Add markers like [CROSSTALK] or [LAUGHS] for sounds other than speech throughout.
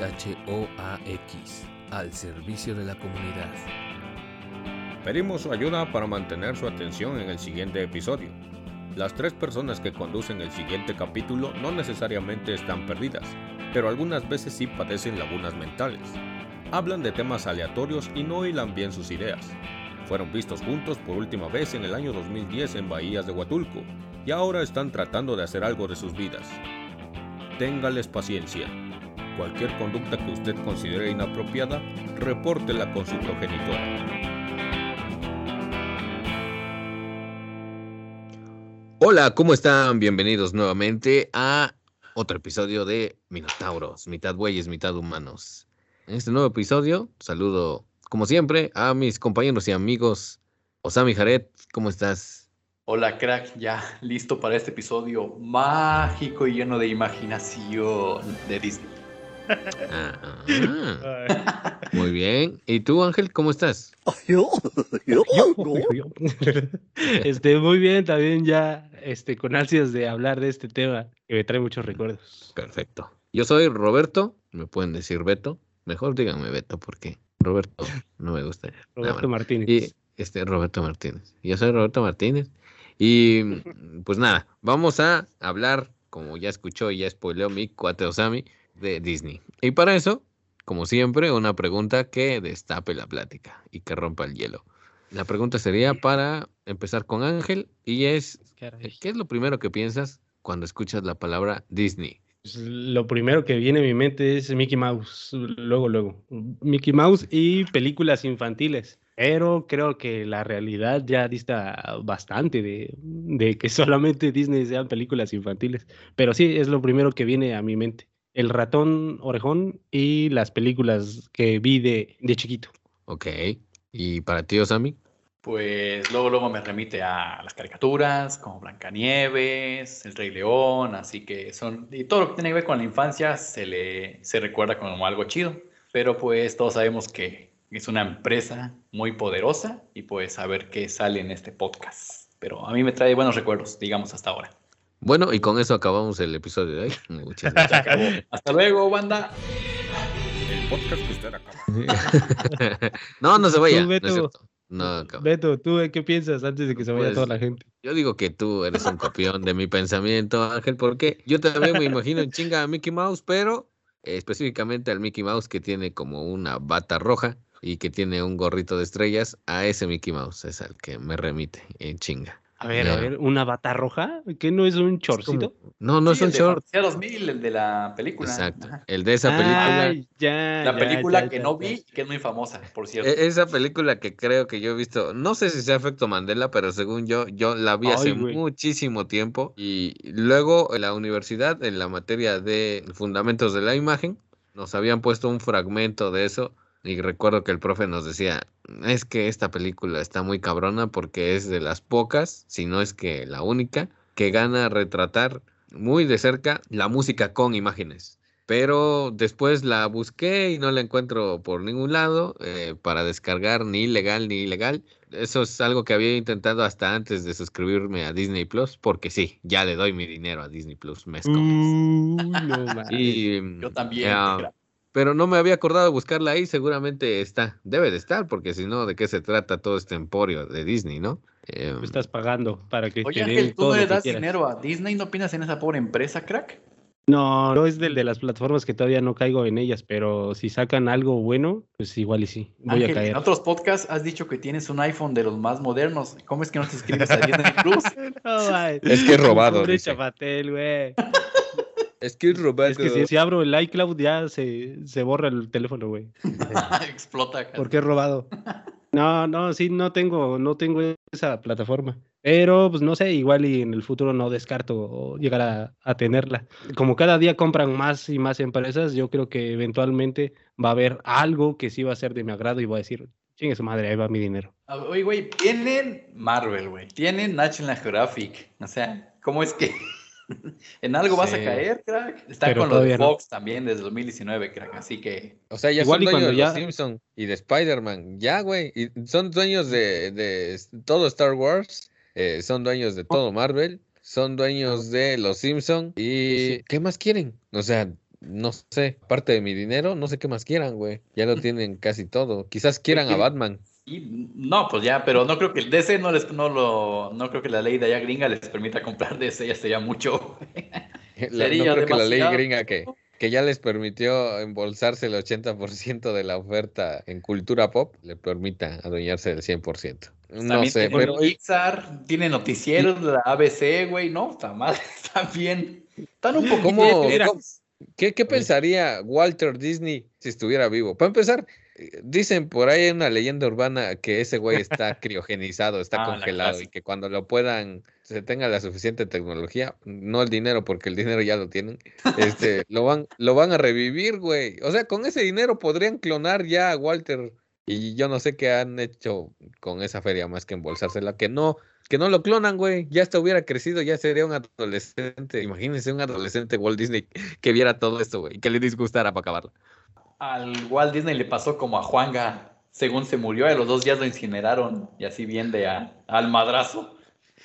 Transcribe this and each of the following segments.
SHOAX, al servicio de la comunidad. Pedimos su ayuda para mantener su atención en el siguiente episodio. Las tres personas que conducen el siguiente capítulo no necesariamente están perdidas, pero algunas veces sí padecen lagunas mentales. Hablan de temas aleatorios y no hilan bien sus ideas. Fueron vistos juntos por última vez en el año 2010 en Bahías de Huatulco y ahora están tratando de hacer algo de sus vidas. Téngales paciencia. Cualquier conducta que usted considere inapropiada, repórtela con su progenitora. Hola, ¿cómo están? Bienvenidos nuevamente a otro episodio de Minotauros, mitad bueyes, mitad humanos. En este nuevo episodio, saludo, como siempre, a mis compañeros y amigos. Osami Jared, ¿cómo estás? Hola, crack, ya listo para este episodio mágico y lleno de imaginación de Disney. Ah, ah. Muy bien. ¿Y tú, Ángel, cómo estás? [LAUGHS] Este, muy bien, también ya este, con ansias de hablar de este tema que me trae muchos recuerdos. Perfecto. Yo soy Roberto, me pueden decir Beto. Mejor díganme Beto porque Roberto no me gusta. Roberto Martínez. Y este Roberto Martínez. Yo soy Roberto Martínez. Y pues nada, vamos a hablar, como ya escuchó y ya spoileó mi cuate Osami, de Disney. Y para eso, como siempre, una pregunta que destape la plática y que rompa el hielo. La pregunta sería para empezar con Ángel y es, ¿qué es lo primero que piensas cuando escuchas la palabra Disney? Pues, lo primero que viene a mi mente es Mickey Mouse, luego, luego. Mickey Mouse y películas infantiles. Pero creo que la realidad ya dista bastante de, de que solamente Disney sean películas infantiles. Pero sí, es lo primero que viene a mi mente. El ratón orejón y las películas que vi de, de chiquito. Ok. ¿Y para ti, Osami? Pues luego, luego me remite a las caricaturas, como Blancanieves, El Rey León, así que son, y todo lo que tiene que ver con la infancia se le se recuerda como algo chido, pero pues todos sabemos que es una empresa muy poderosa y pues a ver qué sale en este podcast. Pero a mí me trae buenos recuerdos, digamos, hasta ahora. Bueno, y con eso acabamos el episodio de hoy. [LAUGHS] Muchas gracias. Hasta luego, banda. El podcast que usted acaba. [LAUGHS] no, no se vaya. Tú, Beto, no, Beto, ¿tú qué piensas antes de que se vaya pues, toda la gente? Yo digo que tú eres un copión de mi pensamiento, Ángel, porque yo también me imagino en chinga a Mickey Mouse, pero eh, específicamente al Mickey Mouse que tiene como una bata roja y que tiene un gorrito de estrellas, a ese Mickey Mouse es al que me remite en chinga. A ver, a ver, ¿una bata roja? ¿Qué no es un shortcito? No, no Sí, es un el de short. Fantasía 2000, el de la película. Exacto. Ajá. El de esa película. Ay, ya, La ya, película ya, que ya, no ya. vi y que es muy famosa, por cierto. e- Esa película que creo que yo he visto, no sé si sea efecto Mandela, pero según yo, yo la vi hace muchísimo tiempo. Y luego en la universidad, en la materia de fundamentos de la imagen, nos habían puesto un fragmento de eso. Y recuerdo que el profe nos decía, es que esta película está muy cabrona porque es de las pocas, si no es que la única, que gana retratar muy de cerca la música con imágenes. Pero después la busqué y no la encuentro por ningún lado eh, para descargar ni legal ni ilegal. Eso es algo que había intentado hasta antes de suscribirme a Disney Plus, porque sí, ya le doy mi dinero a Disney Plus mes con mes. Uy, no mames. Y, Yo también. Pero no me había acordado de buscarla ahí, seguramente está, debe de estar, porque si no, ¿de qué se trata todo este emporio de Disney, no? Eh, Tú estás pagando para que Oye, Ángel, ¿tú no le das dinero a Disney? ¿No opinas en esa pobre empresa, crack? No, no es del de las plataformas que todavía no caigo en ellas, pero si sacan algo bueno, pues igual y sí, voy Ángel, a caer. en otros podcasts has dicho que tienes un iPhone de los más modernos. ¿Cómo es que no te inscribes a Disney Plus? [LAUGHS] No. Es que es robado, Pobre dice. chapatel, güey. Es que es Es que si, si abro el iCloud ya se, se borra el teléfono, güey. [LAUGHS] Explota. Porque es robado. No, no, sí, no tengo, no tengo esa plataforma. Pero, pues no sé, igual y en el futuro no descarto llegar a, a tenerla. Como cada día compran más y más empresas, yo creo que eventualmente va a haber algo que sí va a ser de mi agrado y voy a decir, chingue su madre, ahí va mi dinero. Ah, Oye, güey, tienen Marvel, güey. Tienen National Geographic. O sea, ¿cómo es que [LAUGHS] en algo vas a caer, crack? Está Pero con lo de no. Fox también desde 2019, crack. Así que O sea, ya Igual son dueños de ya- los Simpson y de Spider-Man. Ya, güey. Y son dueños de, de todo Star Wars. eh, son dueños de todo Marvel. Son dueños de los Simpson. ¿Y qué más quieren? O sea, no sé, parte de mi dinero, no sé qué más quieran, güey. Ya lo tienen casi todo. Quizás quieran a Batman. Y, no, pues ya, pero no creo que el DC no les, no lo, no creo que la ley de allá gringa les permita comprar DC, ya sería mucho. [LAUGHS] La, no creo que la ley gringa que, que ya les permitió embolsarse el 80% de la oferta en cultura pop, le permita adueñarse del 100%. No sé, pero... Pixar tiene noticieros la ABC, güey, no, está mal, [LAUGHS] está bien. Están un poco... ¿Cómo, ¿Qué, ¿Qué pensaría Walter Disney si estuviera vivo? Para empezar, Dicen por ahí una leyenda urbana que ese güey está [LAUGHS] criogenizado, está ah, congelado y que cuando lo puedan, se tenga la suficiente tecnología, no el dinero, porque el dinero ya lo tienen, este, lo van, lo van a revivir, güey. O sea, con ese dinero podrían clonar ya a Walter y yo no sé qué han hecho con esa feria más que embolsársela, que no, que no lo clonan, güey. Ya hasta hubiera crecido, ya sería un adolescente. Imagínense un adolescente Walt Disney que viera todo esto, güey, que le disgustara para acabarlo al Walt Disney le pasó como a Juanga, según se murió, a los dos días lo incineraron y así bien de al madrazo.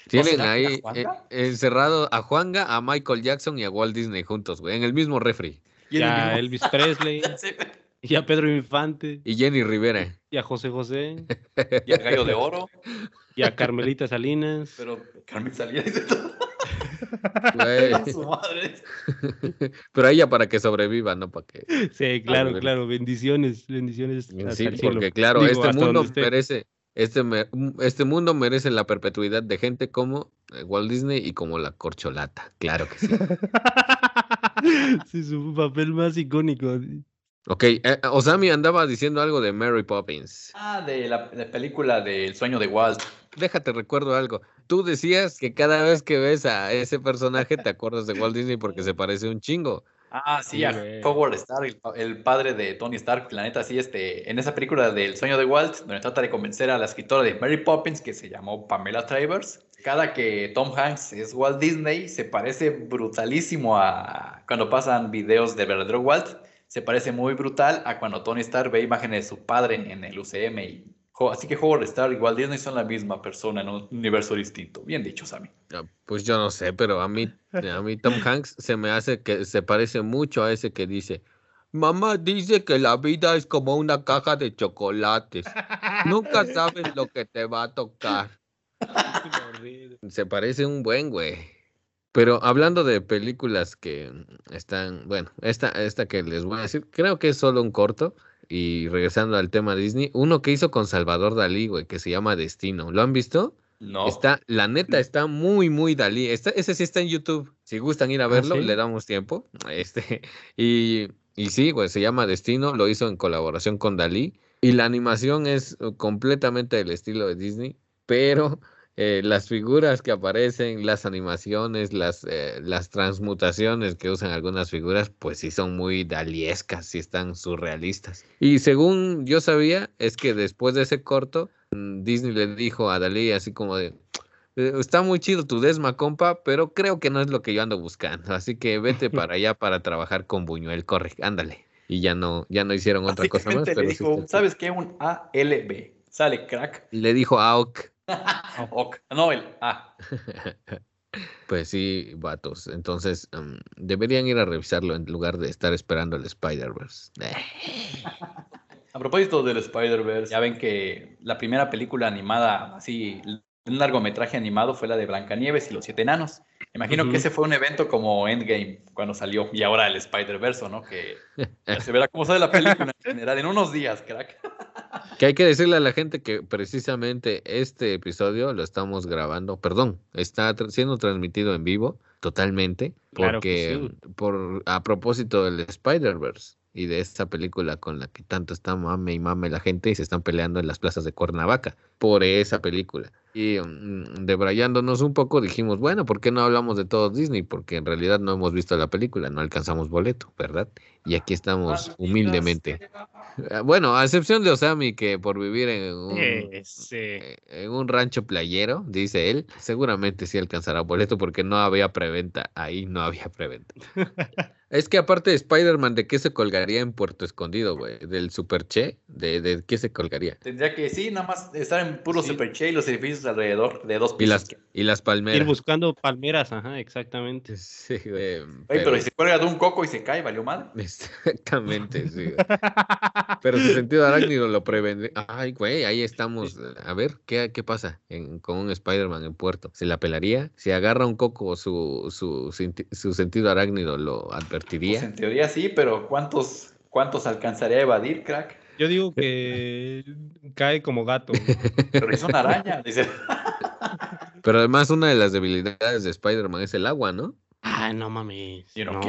Tienen ahí eh, encerrado a Juanga, a Michael Jackson y a Walt Disney juntos, güey, en el mismo refri. Y a Elvis Presley. [LAUGHS] y a Pedro Infante. Y Jenny Rivera. Y a José José. y a Gallo de Oro. Y a Carmelita Salinas. Pero Carmelita Salinas dice [LAUGHS] todo. [LAUGHS] Pero ella para que sobreviva, no para que. Sí, claro, claro. Bendiciones, bendiciones. Sí, porque claro, este mundo merece, este, este mundo merece la perpetuidad de gente como eh, Walt Disney y como la corcholata. Claro que sí. [LAUGHS] sí, su papel más icónico. Ok, eh, Osami andaba diciendo algo de Mary Poppins. Ah, de la, la película del sueño de Walt. Déjate, recuerdo algo tú decías que cada vez que ves a ese personaje te acuerdas de Walt Disney porque se parece un chingo. Ah, sí, a Howard Stark, el, padre de Tony Stark, la neta, sí, este, en esa película del sueño de Walt, donde trata de convencer a la escritora de Mary Poppins, que se llamó Pamela Travers, cada que Tom Hanks es Walt Disney, se parece brutalísimo a cuando pasan videos de verdadero Walt, se parece muy brutal a cuando Tony Stark ve imágenes de su padre en el UCM y Así que Howard Stark y Walt Disney son la misma persona en un universo distinto. Bien dicho, Sammy. Pues yo no sé, pero a mí, a mí Tom [LAUGHS] Hanks se me hace que se parece mucho a ese que dice, mamá dice que la vida es como una caja de chocolates. Nunca sabes lo que te va a tocar. [LAUGHS] se parece un buen güey. Pero hablando de películas que están, bueno, esta, esta que les voy a decir, creo que es solo un corto y regresando al tema Disney, uno que hizo con Salvador Dalí, güey, que se llama Destino. ¿Lo han visto? No. Está, la neta, está muy, muy Dalí. Está, ese sí está en YouTube. Si gustan ir a ah, verlo, le damos tiempo. [LAUGHS] Este, y, y sí, güey, se llama Destino, lo hizo en colaboración con Dalí. Y la animación es completamente del estilo de Disney, pero eh, las figuras que aparecen, las animaciones, las, eh, las transmutaciones que usan algunas figuras, pues sí son muy daliescas, sí están surrealistas. Y según yo sabía, es que después de ese corto, mm, Disney le dijo a Dalí así como de, eh, está muy chido tu desma, compa, pero creo que no es lo que yo ando buscando, así que vete para allá para trabajar con Buñuel, corre, ándale. Y ya no, ya no hicieron [LAUGHS] otra cosa más. Pero dijo, ¿sabes qué? Un ALB. Sale crack. Le dijo AOK. No, el A. Pues sí, vatos. Entonces, em, deberían ir a revisarlo en lugar de estar esperando el Spider-Verse. [LAUGHS] A propósito del Spider-Verse, ya ven que la primera película animada, así, un largometraje animado fue la de Blancanieves y los Siete Enanos. Imagino que ese fue un evento como Endgame cuando salió y ahora el Spider-Verse, ¿no? Que [LAUGHS] se verá cómo sale la película en general en unos días, crack. Que hay que decirle a la gente que precisamente este episodio lo estamos grabando, perdón, está siendo transmitido en vivo totalmente, porque por a propósito del Spider-Verse y de esta película con la que tanto está mame y mame la gente y se están peleando en las plazas de Cuernavaca por esa película. Y mm, debrayándonos un poco dijimos, bueno, ¿por qué no hablamos de todo Disney? Porque en realidad no hemos visto la película, no alcanzamos boleto, ¿verdad? Y aquí estamos humildemente. Ah, bueno, a excepción de Osami, que por vivir en un, eh, en un rancho playero, dice él, seguramente sí alcanzará boleto porque no había preventa, ahí no había preventa. [LAUGHS] Es que aparte de Spider-Man, ¿de qué se colgaría en Puerto Escondido, güey? ¿Del Superche? ¿De, ¿De qué se colgaría? Tendría que, sí, nada más estar en puro Superche y los edificios alrededor de dos pisos. Y las, y las palmeras. Ir buscando palmeras, ajá, exactamente. Sí, güey. pero... si se cuelga de un coco y se cae, valió mal. [LAUGHS] Exactamente, sí. pero su sentido arácnido lo prevende. Ay, güey, ahí estamos. A ver, ¿qué, qué pasa con un Spider-Man en Puerto? ¿Se la pelaría? Si agarra un coco, su, su, su sentido arácnido lo advertiría. Pues en teoría sí, pero ¿cuántos, cuántos alcanzaría a evadir, crack? Yo digo que cae como gato. [LAUGHS] Pero es una araña, dice. Pero además una de las debilidades de Spider-Man es el agua, ¿no? Ah, no mames. No,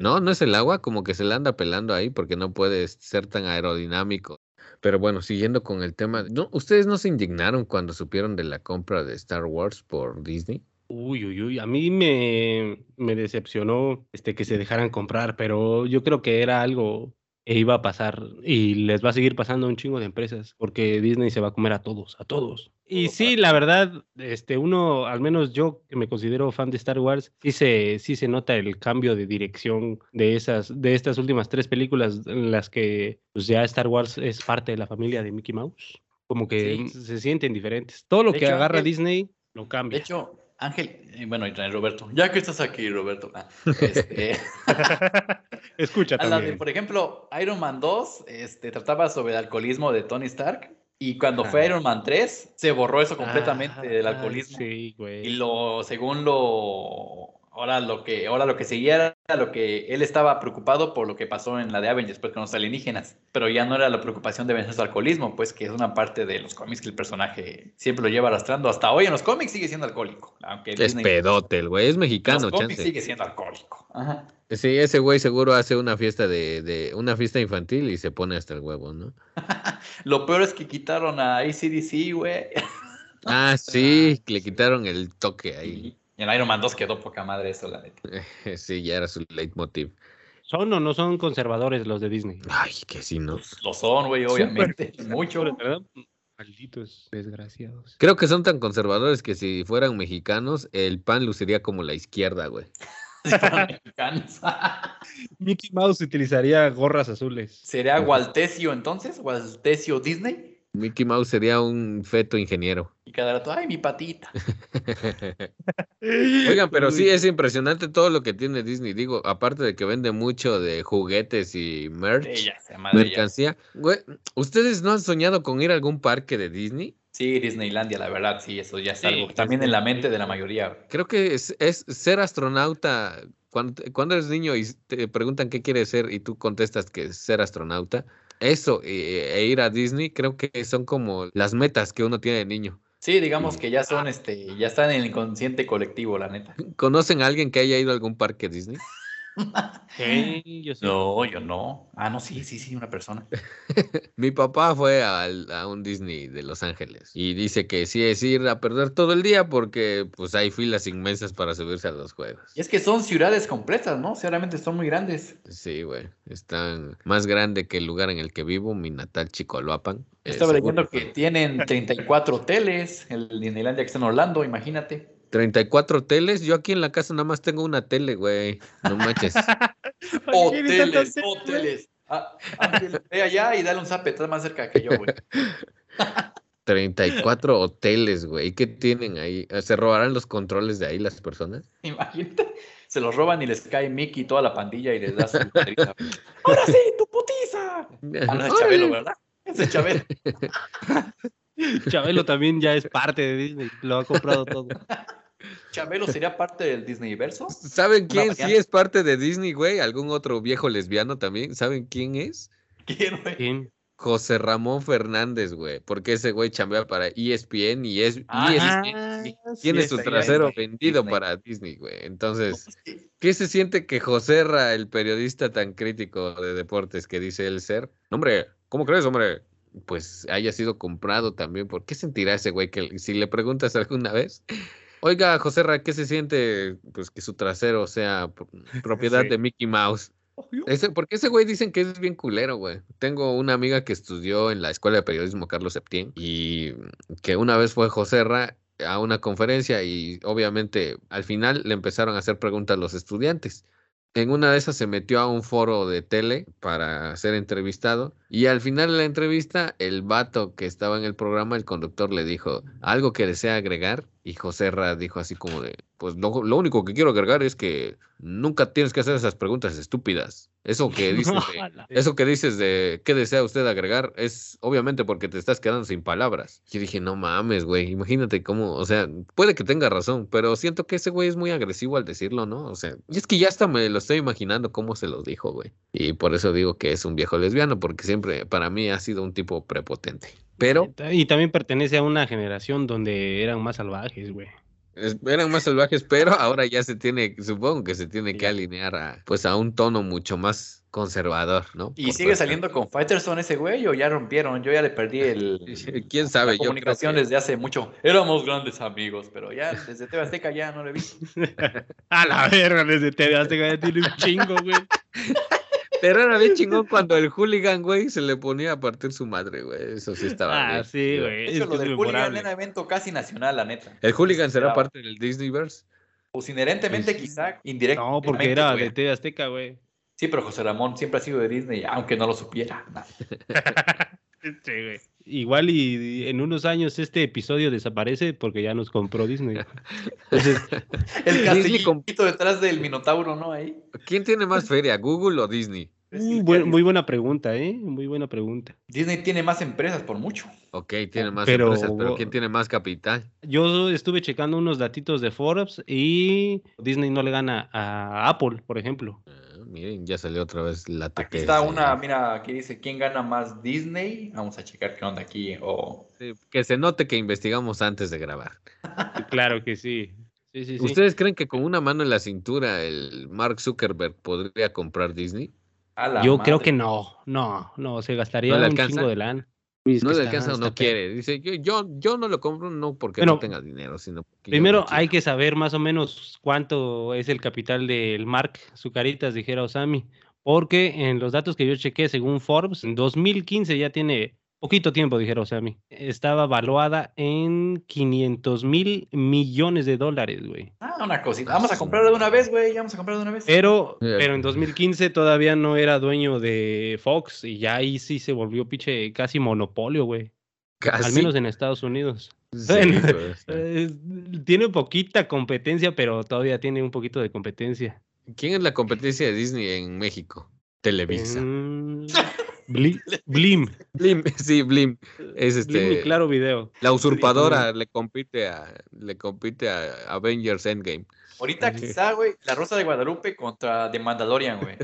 no, no es el agua, como que se le anda pelando ahí porque no puede ser tan aerodinámico. Pero bueno, siguiendo con el tema, ¿no, ¿ustedes no se indignaron cuando supieron de la compra de Star Wars por Disney? Uy, uy, uy, a mí me, me decepcionó este, que se dejaran comprar, pero yo creo que era algo que iba a pasar y les va a seguir pasando a un chingo de empresas, porque Disney se va a comer a todos, a todos. Y sí, la verdad, este, uno, al menos yo que me considero fan de Star Wars, sí se, sí se nota el cambio de dirección de esas, de estas últimas tres películas en las que pues, ya Star Wars es parte de la familia de Mickey Mouse. Como que se sienten diferentes. Todo lo que agarra Disney lo cambia. De hecho, Ángel, eh, bueno, y Roberto, ya que estás aquí, Roberto. Ah, este, [LAUGHS] Escucha [LAUGHS] también. por ejemplo, Iron Man 2 este, trataba sobre el alcoholismo de Tony Stark. Y cuando fue Iron Man 3, se borró eso completamente del alcoholismo. Sí, güey. Y lo, según lo Ahora lo que, ahora lo que seguía era lo que él estaba preocupado por lo que pasó en la de Avengers, pues con los alienígenas. Pero ya no era la preocupación de vencer su alcoholismo, pues que es una parte de los cómics que el personaje siempre lo lleva arrastrando. Hasta hoy en los cómics sigue siendo alcohólico. Aunque es pedote el güey, es mexicano, en los cómics sigue siendo alcohólico. Sí, ese güey seguro hace una fiesta de, de, una fiesta infantil y se pone hasta el huevo, ¿no? [LAUGHS] lo peor es que quitaron a ACDC, güey. ah, [LAUGHS] sí, le quitaron el toque ahí. Y en Iron Man 2 quedó poca madre eso, la neta. [LAUGHS] sí, ya era su leitmotiv. ¿Son o no son conservadores los de Disney? Ay, que sí, ¿no? Pues, lo son, güey, obviamente. [LAUGHS] Mucho. Malditos desgraciados. Creo que son tan conservadores que si fueran mexicanos, el pan luciría como la izquierda, güey. [LAUGHS] Si fueran mexicanos. Mickey Mouse utilizaría gorras azules. ¿Sería Waltesio entonces? ¿Waltesio Disney? Mickey Mouse sería un feto ingeniero. Y cada rato, ay, mi patita. [LAUGHS] Oigan, pero sí es impresionante todo lo que tiene Disney. Digo, aparte de que vende mucho de juguetes y merch, mercancía. ¿Ustedes no han soñado con ir a algún parque de Disney? Sí, Disneylandia, la verdad, sí, eso ya es algo también en la mente de la mayoría. Creo que es, ser astronauta. Cuando, cuando eres niño y te preguntan qué quieres ser y tú contestas que es ser astronauta, eso e, ir a Disney creo que son como las metas que uno tiene de niño. Sí, digamos que ya son, este, ya están en el inconsciente colectivo, la neta. ¿Conocen a alguien que haya ido a algún parque Disney? [LAUGHS] Sí, yo No, yo no. Ah, no, sí, sí, sí, una persona. [LAUGHS] Mi papá fue a, un Disney de Los Ángeles y dice que sí es ir a perder todo el día porque pues hay filas inmensas para subirse a los juegos. Y es que son ciudades completas, ¿no? Seguramente son muy grandes. Sí, güey. Están más grande que el lugar en el que vivo, mi natal Chicoloapan. Estaba leyendo que tienen 34 hoteles, el Disneylandia que está en Orlando, imagínate. 34 teles. Yo aquí en la casa nada más tengo una tele, güey. No manches. [LAUGHS] hoteles, hoteles. Ah, ve allá y dale un zape, estás más cerca que yo, güey. [LAUGHS] 34 hoteles, güey. ¿Qué tienen ahí? ¿Se robarán los controles de ahí las personas? Imagínate. Se los roban y les cae Mickey y toda la pandilla y les da su ¡Ahora sí, tu putiza! Ah, no, es Chabelo, ¿verdad? Es Chabelo. [LAUGHS] Chabelo también ya es parte de Disney, lo ha comprado todo. [LAUGHS] ¿Chabelo sería parte del Disney verso? ¿Saben quién sí es parte de Disney, güey? ¿Algún otro viejo lesbiano también? ¿Saben quién es? ¿Quién, güey? José Ramón Fernández, güey, porque ese güey chambea para ESPN y es ah, tiene su trasero vendido para Disney, güey. Entonces, ¿qué se siente que José Ra, el periodista tan crítico de deportes que dice él ser? Hombre, ¿cómo crees, hombre? Pues haya sido comprado también. ¿Por qué sentirá ese güey que si le preguntas alguna vez? Oiga, José Ra, ¿qué se siente pues que su trasero sea [LAUGHS] propiedad de Mickey Mouse? Ese, porque ese güey dicen que es bien culero, güey. Tengo una amiga que estudió en la Escuela de Periodismo Carlos Septién y que una vez fue José Ra a una conferencia y obviamente al final le empezaron a hacer preguntas a los estudiantes En una de esas se metió a un foro de tele para ser entrevistado y al final de la entrevista el vato que estaba en el programa, el conductor le dijo, ¿algo que desea agregar? Y José Ra dijo así como de, pues lo, lo, único que quiero agregar es que nunca tienes que hacer esas preguntas estúpidas. Eso que [LAUGHS] dices de, eso que dices de qué desea usted agregar es obviamente porque te estás quedando sin palabras. Yo dije, no mames, güey, imagínate cómo, o sea, puede que tenga razón, pero siento que ese güey es muy agresivo al decirlo, ¿no? O sea, y es que ya hasta me lo estoy imaginando cómo se lo dijo, güey. Y por eso digo que es un viejo lesbiano, porque siempre para mí ha sido un tipo prepotente. Pero... Y también pertenece a una generación donde eran más salvajes, güey. Eran más salvajes, pero ahora ya se tiene, supongo que se tiene que alinear a, pues a un tono mucho más conservador, ¿no? ¿Y sigue saliendo con Fighterson ese güey o ya rompieron? Yo ya le perdí el... [LAUGHS] ¿Quién sabe? La comunicación desde hace mucho. Éramos grandes amigos, pero ya desde TV Azteca ya no he visto. [LAUGHS] a la verga, desde TV Azteca ya tiene un chingo, güey. [LAUGHS] Pero era bien chingón cuando el hooligan, güey, se le ponía a partir su madre, güey. Eso sí estaba Ah, bien. sí, güey. Eso, es lo del hooligan era evento casi nacional, la neta. ¿El hooligan será parte del Disneyverse? Pues inherentemente, quizá, indirectamente. No, porque era güey. de TV Azteca, güey. Sí, pero José Ramón siempre ha sido de Disney, aunque no lo supiera. Nah. [LAUGHS] Sí, güey. Igual y, en unos años este episodio desaparece porque ya nos compró Disney. [LAUGHS] Entonces, El castillito detrás del Minotauro, ¿no? Ahí. ¿Quién tiene más feria, Google o Disney? uh, buen- muy buena pregunta, ¿eh? Muy buena pregunta. Disney tiene más empresas por mucho. Ok, tiene más Pero- empresas, pero ¿quién tiene más capital? Yo estuve checando unos datitos de Forbes y Disney no le gana a Apple, por ejemplo. Ah, miren, ya salió otra vez la Aquí TPS. está una, mira, aquí dice, ¿quién gana más Disney? Vamos a checar qué onda aquí. O Sí, Que se note que investigamos antes de grabar. [LAUGHS] Claro que sí. Sí, sí, sí. ¿Ustedes creen que con una mano en la cintura el Mark Zuckerberg podría comprar Disney? Yo creo que no, no, no, se gastaría ¿No un alcanza? chingo de lana. No le alcanza o no quiere. Dice, yo, yo, yo no lo compro no porque Bueno, no tenga dinero, sino porque Primero no hay quiero". que saber más o menos cuánto es el capital del Mark Zucaritas, dijera Osami, porque en los datos que yo chequé, según Forbes, en 2015 ya tiene poquito tiempo, dijera Osami, estaba valuada en 500 mil millones de dólares, güey. Ah, una cosita. Vamos a comprarlo de una vez, güey. Ya vamos a comprarlo de una vez. Pero, pero en 2015 todavía no era dueño de Fox y ya ahí sí se volvió pinche casi monopolio, güey. Al Casi. menos en Estados Unidos. [LAUGHS] Sí, Bueno, pues, [LAUGHS] tiene poquita competencia, pero todavía tiene un poquito de competencia. ¿Quién es la competencia de Disney en México? Televisa. Mm, [LAUGHS] Bli- Blim. Blim, sí, Blim. Es Blim y este. Claro Video. La usurpadora le compite a le compite a Avengers Endgame. Ahorita quizá, güey, La Rosa de Guadalupe contra The Mandalorian, güey.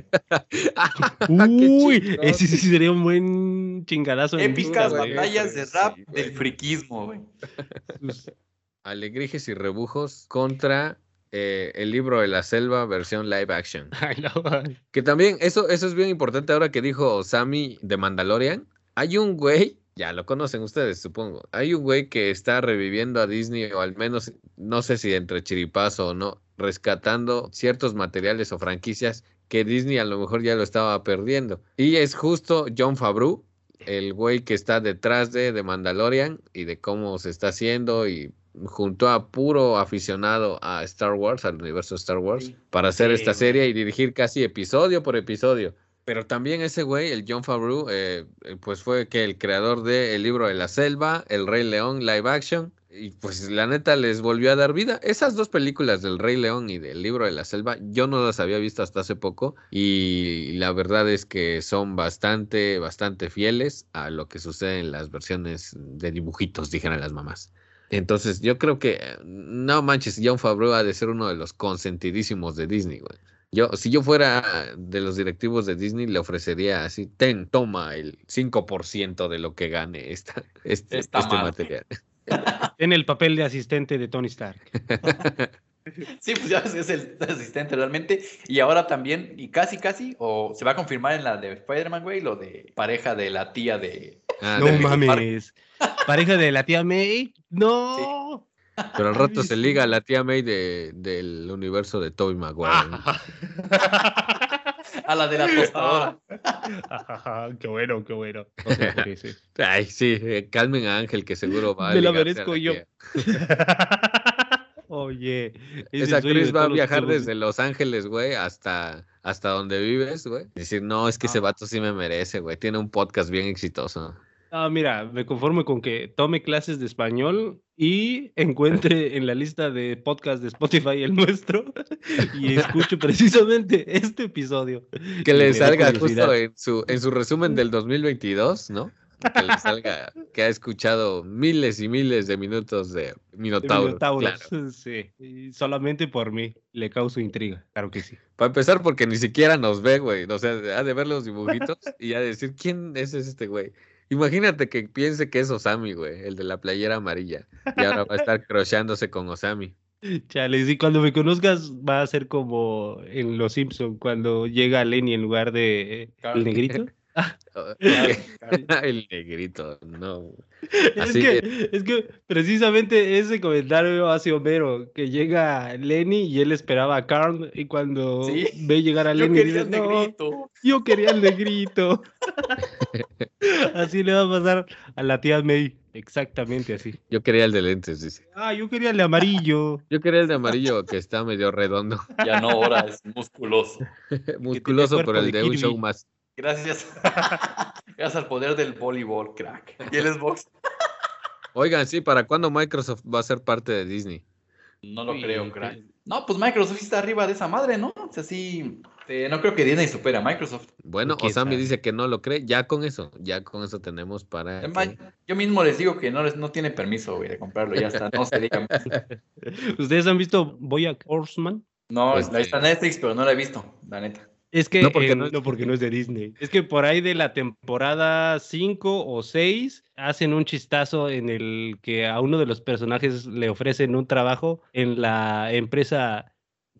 [LAUGHS] Uy, ese sí sería un buen chingadazo. Épicas güey. batallas de rap Sí, del friquismo, güey. [LAUGHS] Alegrijes y rebujos contra eh, el libro de la selva versión live action. [LAUGHS] Que también, eso, eso es bien importante ahora que dijo Sammy de Mandalorian. Hay un güey, ya lo conocen ustedes, supongo. Hay un güey que está reviviendo a Disney, o al menos, no sé si entre chiripazo o no, rescatando ciertos materiales o franquicias que Disney a lo mejor ya lo estaba perdiendo. Y es justo John Favreau, el güey que está detrás de, de Mandalorian y de cómo se está haciendo y junto a puro aficionado a Star Wars, al universo Star Wars, Sí. para hacer Sí, esta güey. serie y dirigir casi episodio por episodio. Pero también ese güey, el John Favreau, eh, eh, pues fue que el creador de El libro de la selva, El Rey León live action, y pues la neta les volvió a dar vida. Esas dos películas del Rey León y del libro de la selva, yo no las había visto hasta hace poco y la verdad es que son bastante, bastante fieles a lo que sucede en las versiones de dibujitos, dijeron las mamás. Entonces yo creo que, eh, no manches, John Favreau ha de ser uno de los consentidísimos de Disney, güey. Yo, si yo fuera de los directivos de Disney, le ofrecería así, ten, toma el 5% de lo que gane esta, este, Está este material. [LAUGHS] En el papel de asistente de Tony Stark. [LAUGHS] Sí, pues ya es el asistente realmente. Y ahora también, y casi, casi, o se va a confirmar en la de Spider-Man, güey, lo de pareja de la tía de. Ah, no de- mames. Pareja de la tía May. No. pero al rato se liga a la tía May de, del universo de Tobey Maguire. ¿no? [LAUGHS] A la de la tostadora. [LAUGHS] qué bueno, qué bueno. No sé por qué, sí. Ay, sí, eh, calmen a Ángel que seguro va a Me la merezco yo. [LAUGHS] Oye, Esa Chris va a los viajar desde Los Ángeles, güey, hasta, hasta donde vives, güey. Decir, no, es que ese Ah. vato sí me merece, güey. Tiene un podcast bien exitoso. Ah, mira, me conformo con que tome clases de español y [LAUGHS] encuentre en la lista de podcast de Spotify el nuestro [LAUGHS] y escuche [LAUGHS] precisamente este episodio. Que le salga justo en su, en su resumen del 2022, ¿no? Que le salga que ha escuchado miles y miles de minutos de De Minotauro. Minotauros, Claro. Sí, y solamente por mí le causo intriga, claro que sí. Para empezar, porque ni siquiera nos ve, güey. O sea, ha de ver los dibujitos y ha de decir, ¿quién es este güey? Imagínate que piense que es Osami, güey, el de la playera amarilla. Y ahora va a estar crochándose con Osami. Chale, sí, cuando me conozcas va a ser como en Los Simpson cuando llega Lenny en lugar de Carl. el negrito. [LAUGHS] [LAUGHS] El negrito, no. Es que, es que precisamente ese comentario hace Homero, que llega Lenny y él esperaba a Carl y cuando Sí. ve llegar a Yo Lenny quería dice, el no, negrito. yo quería el negrito. [LAUGHS] así le va a pasar a la tía May, exactamente así. Yo quería el de lentes, dice. Ah, yo quería el de amarillo. Yo quería el de amarillo que está medio redondo. Ya no, ahora es musculoso. Musculoso, pero el de de un show más. Gracias. [LAUGHS] Gracias al poder del voleibol, crack. Y el Xbox. [LAUGHS] Oigan, sí, ¿para cuándo Microsoft va a ser parte de Disney? No lo creo, crack. No, pues Microsoft sí está arriba de esa madre, ¿no? O sea, sí. eh, no creo que Disney supere a Microsoft. Bueno, ¿Quién Osami dice que no lo cree. Ya con eso, ya con eso tenemos para. Que- yo mismo les digo que no, les, no tiene permiso, güey, de comprarlo. Ya está, no se diga más. [LAUGHS] ¿Ustedes han visto Boyack Horseman? No, Este- ahí está Netflix, pero no la he visto, la neta. Es que No, porque no es no, porque no es de Disney. Es que por ahí de la temporada 5 o 6 hacen un chistazo en el que a uno de los personajes le ofrecen un trabajo en la empresa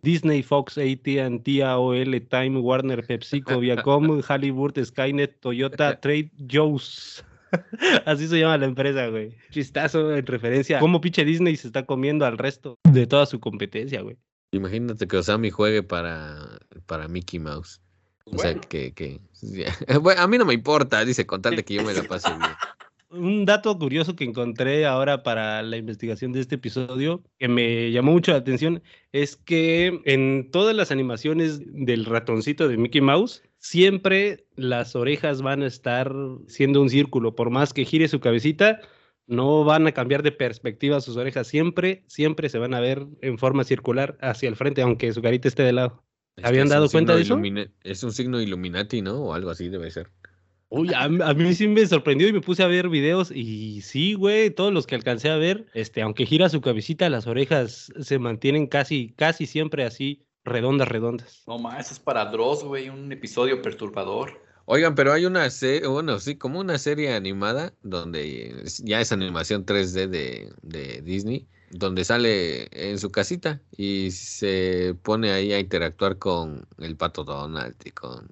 Disney, Fox, AT&T, AOL, Time, Warner, PepsiCo, Viacom, [LAUGHS] Hollywood, Skynet, Toyota, Trade Joe's. [LAUGHS] Así se llama la empresa, güey. Chistazo en referencia a cómo pinche Disney se está comiendo al resto de toda su competencia, güey. Imagínate que Osami juegue para, para Mickey Mouse. O sea, que, que... [LAUGHS] Bueno, a mí no me importa, dice, con tal de que yo me la pase bien. Un dato curioso que encontré ahora para la investigación de este episodio que me llamó mucho la atención es que en todas las animaciones del ratoncito de Mickey Mouse, siempre las orejas van a estar siendo un círculo. Por más que gire su cabecita, no van a cambiar de perspectiva sus orejas. Siempre, siempre se van a ver en forma circular hacia el frente, aunque su carita esté de lado. Es ¿Habían dado cuenta de eso? Es un signo Illuminati, ¿no? O algo así debe ser. Uy, a, a mí sí me sorprendió y me puse a ver videos y sí, güey, todos los que alcancé a ver, este, aunque gira su cabecita, las orejas se mantienen casi, casi siempre así, redondas, redondas. No más, eso es para Dross, güey, un episodio perturbador. Oigan, pero hay una serie, bueno, sí, como una serie animada donde ya es animación 3D de, de Disney, donde sale en su casita y se pone ahí a interactuar con el pato Donald y con,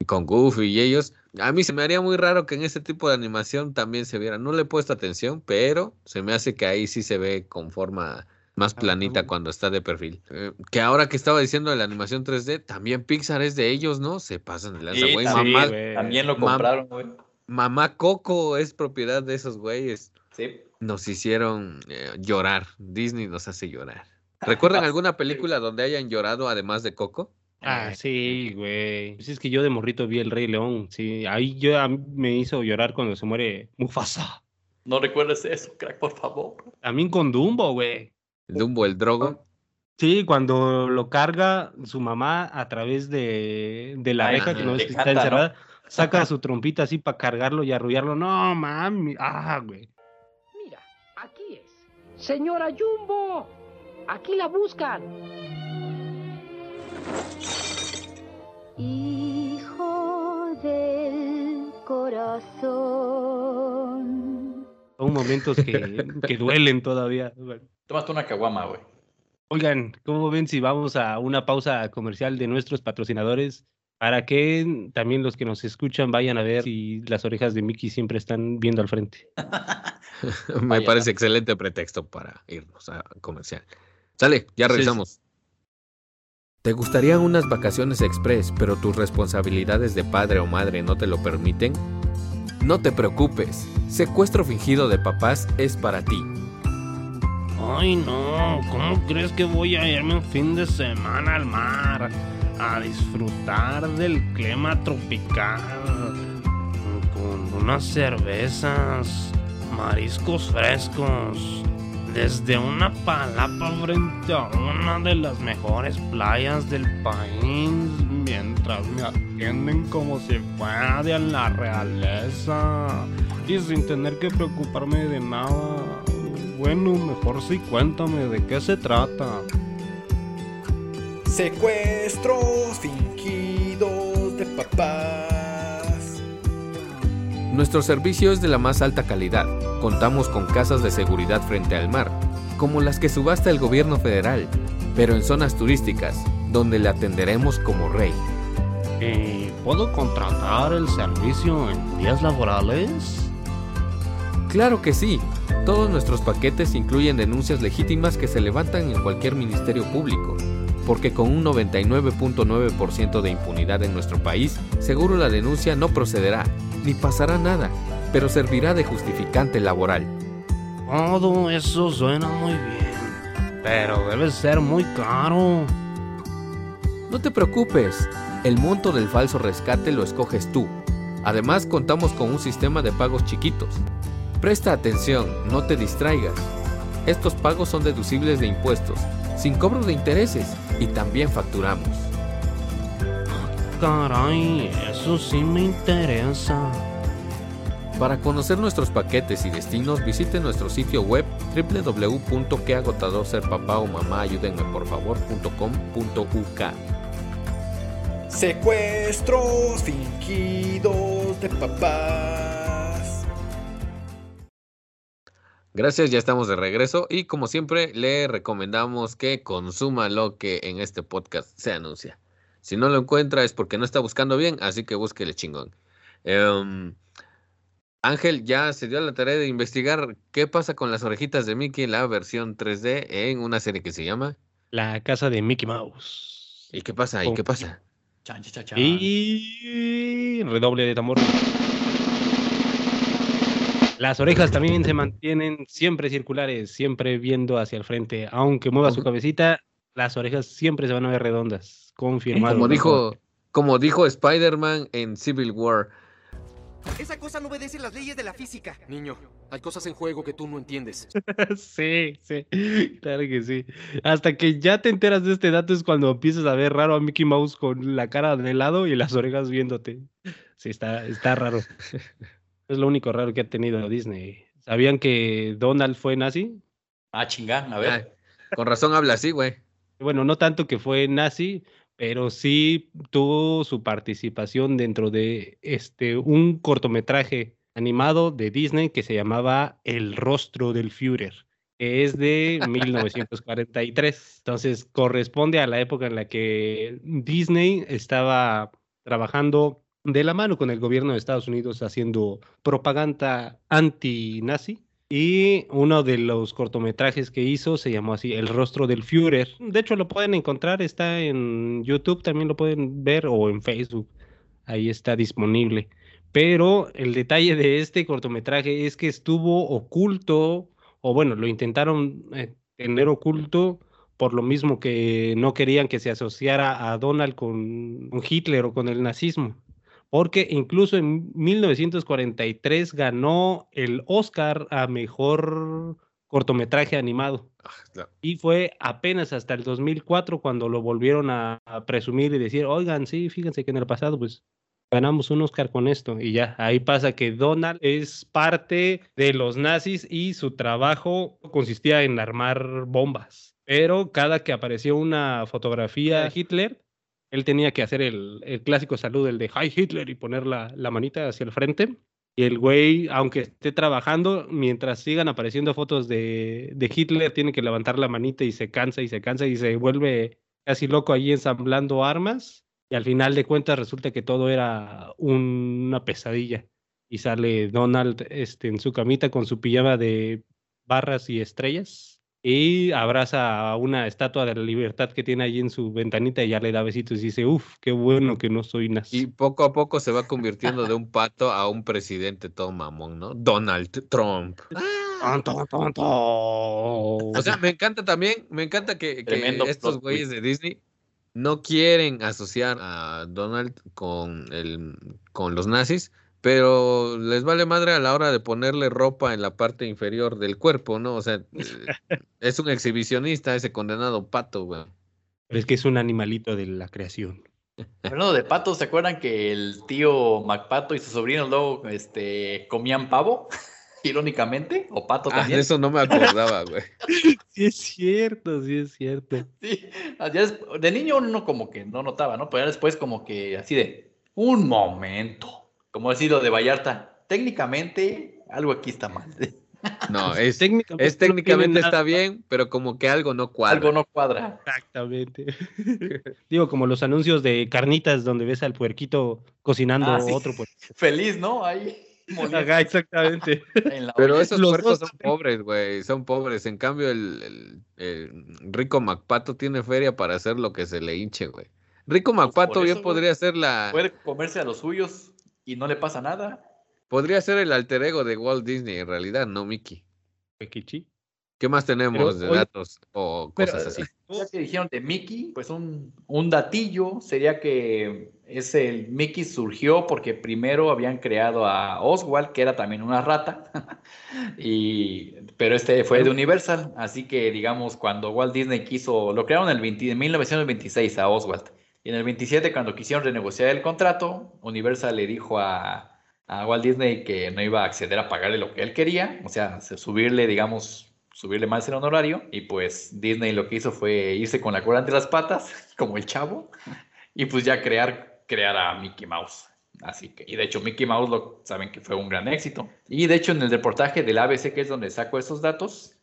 y con Goofy y ellos. A mí se me haría muy raro que en ese tipo de animación también se viera. No le he puesto atención, pero se me hace que ahí sí se ve con forma más planita cuando está de perfil. Eh, que ahora que estaba diciendo de la animación 3D, también Pixar es de ellos, ¿no? Se pasan de lanza, Sí, güey. también, Mamá, güey. También lo compraron, güey. Mamá Coco es propiedad de esos güeyes. Sí. Nos hicieron eh, llorar. Disney nos hace llorar. ¿Recuerdan [LAUGHS] alguna película donde hayan llorado además de Coco? Ah, sí, güey. Pues es que yo de morrito vi El Rey León, sí, ahí yo a mí me hizo llorar cuando se muere Mufasa. No recuerdes eso, crack, por favor. También con Dumbo, güey. Dumbo el Drogo. Sí, cuando lo carga su mamá a través de, de la Ay, reja, que no es que está encerrada, saca su [LAUGHS] trompita así para cargarlo y arrullarlo. No, mami. Ah, güey. Mira, aquí es. Señora Jumbo, aquí la buscan. Hijo del corazón. Son momentos que, que duelen todavía. güey. Tómate una caguama, güey. Oigan, ¿cómo ven si vamos a una pausa comercial de nuestros patrocinadores? Para que también los que nos escuchan vayan a ver si las orejas de Mickey siempre están viendo al frente. [LAUGHS] Me Vaya. parece excelente pretexto para irnos a comercial. Sale, ya Sí, regresamos. ¿Te gustarían unas vacaciones express, pero tus responsabilidades de padre o madre no te lo permiten? No te preocupes, Secuestro Fingido de Papás es para ti. Ay no, ¿cómo crees que voy a irme un fin de semana al mar? A disfrutar del clima tropical. Con unas cervezas, mariscos frescos. Desde una palapa frente a una de las mejores playas del país. Mientras me atienden como si fuera de la realeza. Y sin tener que preocuparme de nada. Bueno, mejor sí cuéntame de qué se trata. Secuestros fingidos de papás. Nuestro servicio es de la más alta calidad. Contamos con casas de seguridad frente al mar, como las que subasta el gobierno federal, pero en zonas turísticas, donde le atenderemos como rey. ¿Y puedo contratar el servicio en días laborales? Claro que sí. Todos nuestros paquetes incluyen denuncias legítimas que se levantan en cualquier ministerio público, porque con un 99.9% de impunidad en nuestro país, seguro la denuncia no procederá, ni pasará nada, pero servirá de justificante laboral. Todo eso suena muy bien, pero debe ser muy caro. No te preocupes, el monto del falso rescate lo escoges tú. Además, contamos con un sistema de pagos chiquitos. Presta atención, no te distraigas. Estos pagos son deducibles de impuestos, sin cobro de intereses, y también facturamos. Caray, eso sí me interesa. Para conocer nuestros paquetes y destinos, visite nuestro sitio web www.queagotador.ser-papá-o-mamá-ayúdenme-por-favor.com.uk. Secuestros fingidos de papás. Gracias, ya estamos de regreso y como siempre le recomendamos que consuma lo que en este podcast se anuncia. Si no lo encuentra es porque no está buscando bien, así que búsquele chingón. Em, Ángel ya se dio la tarea de investigar qué pasa con las orejitas de Mickey, la versión 3D en una serie que se llama La casa de Mickey Mouse. ¿Y qué pasa? ¿Y qué pasa? Chan, chan, chan, chan. Y redoble de tambor. Las orejas también se mantienen siempre circulares, siempre viendo hacia el frente. Aunque mueva su cabecita, las orejas siempre se van a ver redondas. Confirmado. Como dijo, como dijo Spider-Man en Civil War. Esa cosa no obedece las leyes de la física. Niño, hay cosas en juego que tú no entiendes. [LAUGHS] Sí, sí, claro que sí. Hasta que ya te enteras de este dato es cuando empiezas a ver raro a Mickey Mouse con la cara de lado y las orejas viéndote. Sí, está, está raro. [LAUGHS] Es lo único raro que ha tenido Disney. ¿Sabían que Donald fue nazi? Ah, chingá, a ver. Ah, con razón habla así, güey. Bueno, no tanto que fue nazi, pero sí tuvo su participación dentro de este un cortometraje animado de Disney que se llamaba El rostro del Führer, que es de 1943. Entonces corresponde a la época en la que Disney estaba trabajando de la mano con el gobierno de Estados Unidos haciendo propaganda anti-nazi. Y uno de los cortometrajes que hizo se llamó así, El rostro del Führer. De hecho, lo pueden encontrar, está en YouTube, también lo pueden ver, o en Facebook. Ahí está disponible. Pero el detalle de este cortometraje es que estuvo oculto, o bueno, lo intentaron eh, tener oculto por lo mismo que no querían que se asociara a Donald con, con Hitler o con el nazismo porque incluso en 1943 ganó el Oscar a mejor cortometraje animado. Ah, claro. Y fue apenas hasta el 2004 cuando lo volvieron a, a presumir y decir, oigan, sí, fíjense que en el pasado pues ganamos un Oscar con esto. Y ya, ahí pasa que Donald es parte de los nazis y su trabajo consistía en armar bombas. Pero cada que apareció una fotografía de Hitler, él tenía que hacer el, el clásico saludo, el de Hi Hitler y poner la, la manita hacia el frente. Y el güey, aunque esté trabajando, mientras sigan apareciendo fotos de, de Hitler, tiene que levantar la manita y se cansa y se cansa y se vuelve casi loco ahí ensamblando armas. Y al final de cuentas resulta que todo era un- una pesadilla. Y sale Donald este, en su camita con su pijama de barras y estrellas. Y abraza a una estatua de la libertad que tiene ahí en su ventanita y ya le da besitos y dice, uff, qué bueno que no soy nazi. Y poco a poco se va convirtiendo de un pato a un presidente todo mamón, ¿no? Donald Trump. Ton. O sea, me encanta también, me encanta que, que estos güeyes de Disney no quieren asociar a Donald con el con los nazis, pero les vale madre a la hora de ponerle ropa en la parte inferior del cuerpo, ¿no? O sea, eh, [LAUGHS] es un exhibicionista ese condenado pato, güey. Pero es que es un animalito de la creación. Hablando de patos, ¿se acuerdan que el tío MacPato y sus sobrinos luego este, comían pavo? [LAUGHS] Irónicamente, o pato Ah, también. eso no me acordaba, güey. [LAUGHS] Sí es cierto, sí es cierto. Sí, de niño uno como que no notaba, ¿no? Pero ya después como que así de, un momento, como decir lo de Vallarta, técnicamente algo aquí está mal, [LAUGHS] No, es, Técnicamente es técnicamente está bien, pero como que algo no cuadra. algo no cuadra. Exactamente. [LAUGHS] Digo, como los anuncios de carnitas donde ves al puerquito cocinando Ah, sí. otro puerquito. Feliz, ¿no? Ahí exactamente. [LAUGHS] Pero esos Los puercos dos son pobres, güey, son pobres. En cambio, el, el- el rico Macpato tiene feria para hacer lo que se le hinche, güey. Rico Macpato por bien eso, podría ser la, Puede comerse a los suyos y no le pasa nada. podría ser el alter ego de Walt Disney en realidad, no Mickey. Pequichi. ¿Qué más tenemos Pero, de oye, datos o pero, cosas así? Ya que dijeron de Mickey, pues un, un datillo sería que ese el Mickey surgió porque primero habían creado a Oswald, que era también una rata, [LAUGHS] y, pero este fue de Universal, así que digamos cuando Walt Disney quiso, lo crearon en, el 20 en 1926 a Oswald, y en el 27 cuando quisieron renegociar el contrato, Universal le dijo a, a Walt Disney que no iba a acceder a pagarle lo que él quería, o sea, se- subirle, digamos, subirle más el honorario. Y pues Disney lo que hizo fue irse con la cola entre las patas, [LAUGHS] como el chavo, y pues ya crear, crear a Mickey Mouse. Así que, y de hecho, Mickey Mouse lo saben que fue un gran éxito. Y de hecho, en el reportaje del ABC, que es donde saco esos datos,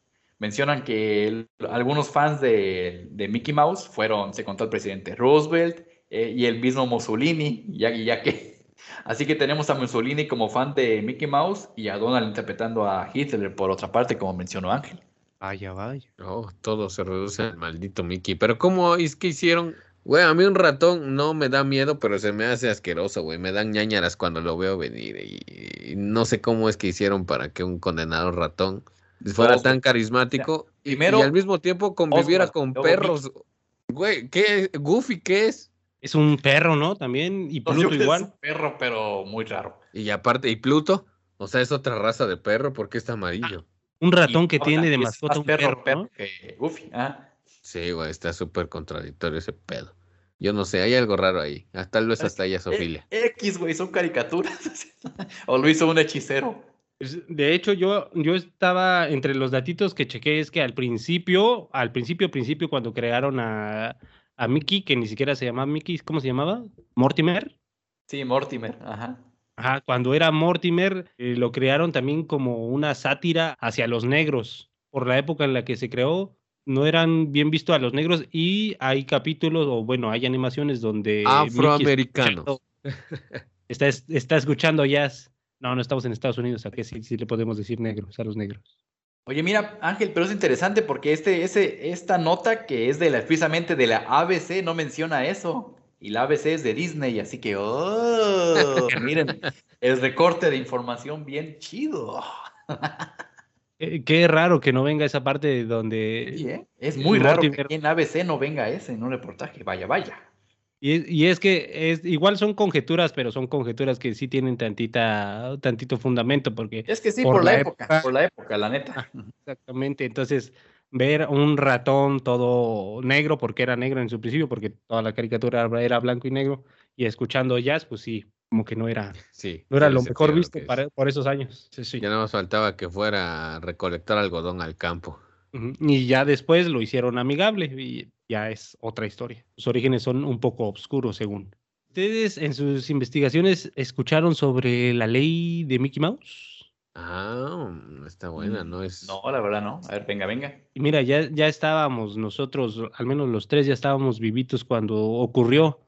mencionan que el- algunos fans de, de Mickey Mouse fueron, se contó el presidente Roosevelt eh, y el mismo Mussolini, ya, ya que. [LAUGHS] Así que tenemos a Mussolini como fan de Mickey Mouse y a Donald interpretando a Hitler por otra parte, como mencionó Ángel. Vaya, vaya. Oh, todo se reduce al maldito Mickey. Pero ¿cómo es que hicieron? Güey, a mí un ratón no me da miedo, pero se me hace asqueroso, güey. Me dan ñañaras cuando lo veo venir. Y, y no sé cómo es que hicieron para que un condenado ratón fuera Oswald. tan carismático y- primero, y, al mismo tiempo conviviera Oswald, con perros. Güey, ¿qué? ¿Goofy qué es? Es un perro, ¿no? También. Y Pluto igual. Es un perro, pero muy raro. Y aparte, ¿y Pluto? O sea, es otra raza de perro, ¿por qué está amarillo? Un ratón Y que tiene de mascota un perro, ¿no? que Goofy. Ah, Sí, güey, está súper contradictorio ese pedo. Yo no sé, hay algo raro ahí. Ah, Tal vez hasta ella Sofía. eh, X, güey, son caricaturas. [LAUGHS] o lo hizo un hechicero. De hecho, yo, yo estaba entre los datitos que chequé, es que al principio, al principio, principio, cuando crearon a, a Mickey, que ni siquiera se llamaba Mickey, ¿cómo se llamaba? Mortimer. Sí, Mortimer. Ajá. Ajá, cuando era Mortimer, eh, lo crearon también como una sátira hacia los negros. Por la época en la que se creó, no eran bien vistos a los negros y hay capítulos, o bueno, hay animaciones donde... Mickey está Afroamericanos. escuchando- Está, está escuchando jazz. No, no estamos en Estados Unidos, ¿a qué sí, sí le podemos decir negros a los negros? Oye, mira, Ángel, pero es interesante porque este, ese, esta nota que es de la, precisamente de la ABC no menciona eso. Y la ABC es de Disney, así que, oh, [LAUGHS] miren, el recorte de información bien chido. Eh, qué raro que no venga esa parte donde... Sí, ¿eh? Es muy raro que en ABC no venga ese en un reportaje. Vaya, vaya. Y es, y es que es, igual son conjeturas, pero son conjeturas que sí tienen tantita, tantito fundamento, porque Es que sí, Por por, la, la época, época. por la época, la neta. exactamente, entonces ver un ratón todo negro, porque era negro en su principio, porque toda la caricatura era- blanco y negro, y escuchando jazz, pues sí, como que no era, Sí. no era sí, lo mejor lo visto es. para- por esos años. Sí, sí. Ya nada más faltaba que fuera a recolectar algodón al campo. Y ya después lo hicieron amigable y ya es otra historia. Sus orígenes son un poco oscuros, según. ¿Ustedes en sus investigaciones escucharon sobre la ley de Mickey Mouse? Ah, está buena, ¿no? Es... Mm, No, la verdad no. A ver, venga, venga. Y mira, ya, ya estábamos nosotros, al menos los tres, ya estábamos vivitos cuando ocurrió.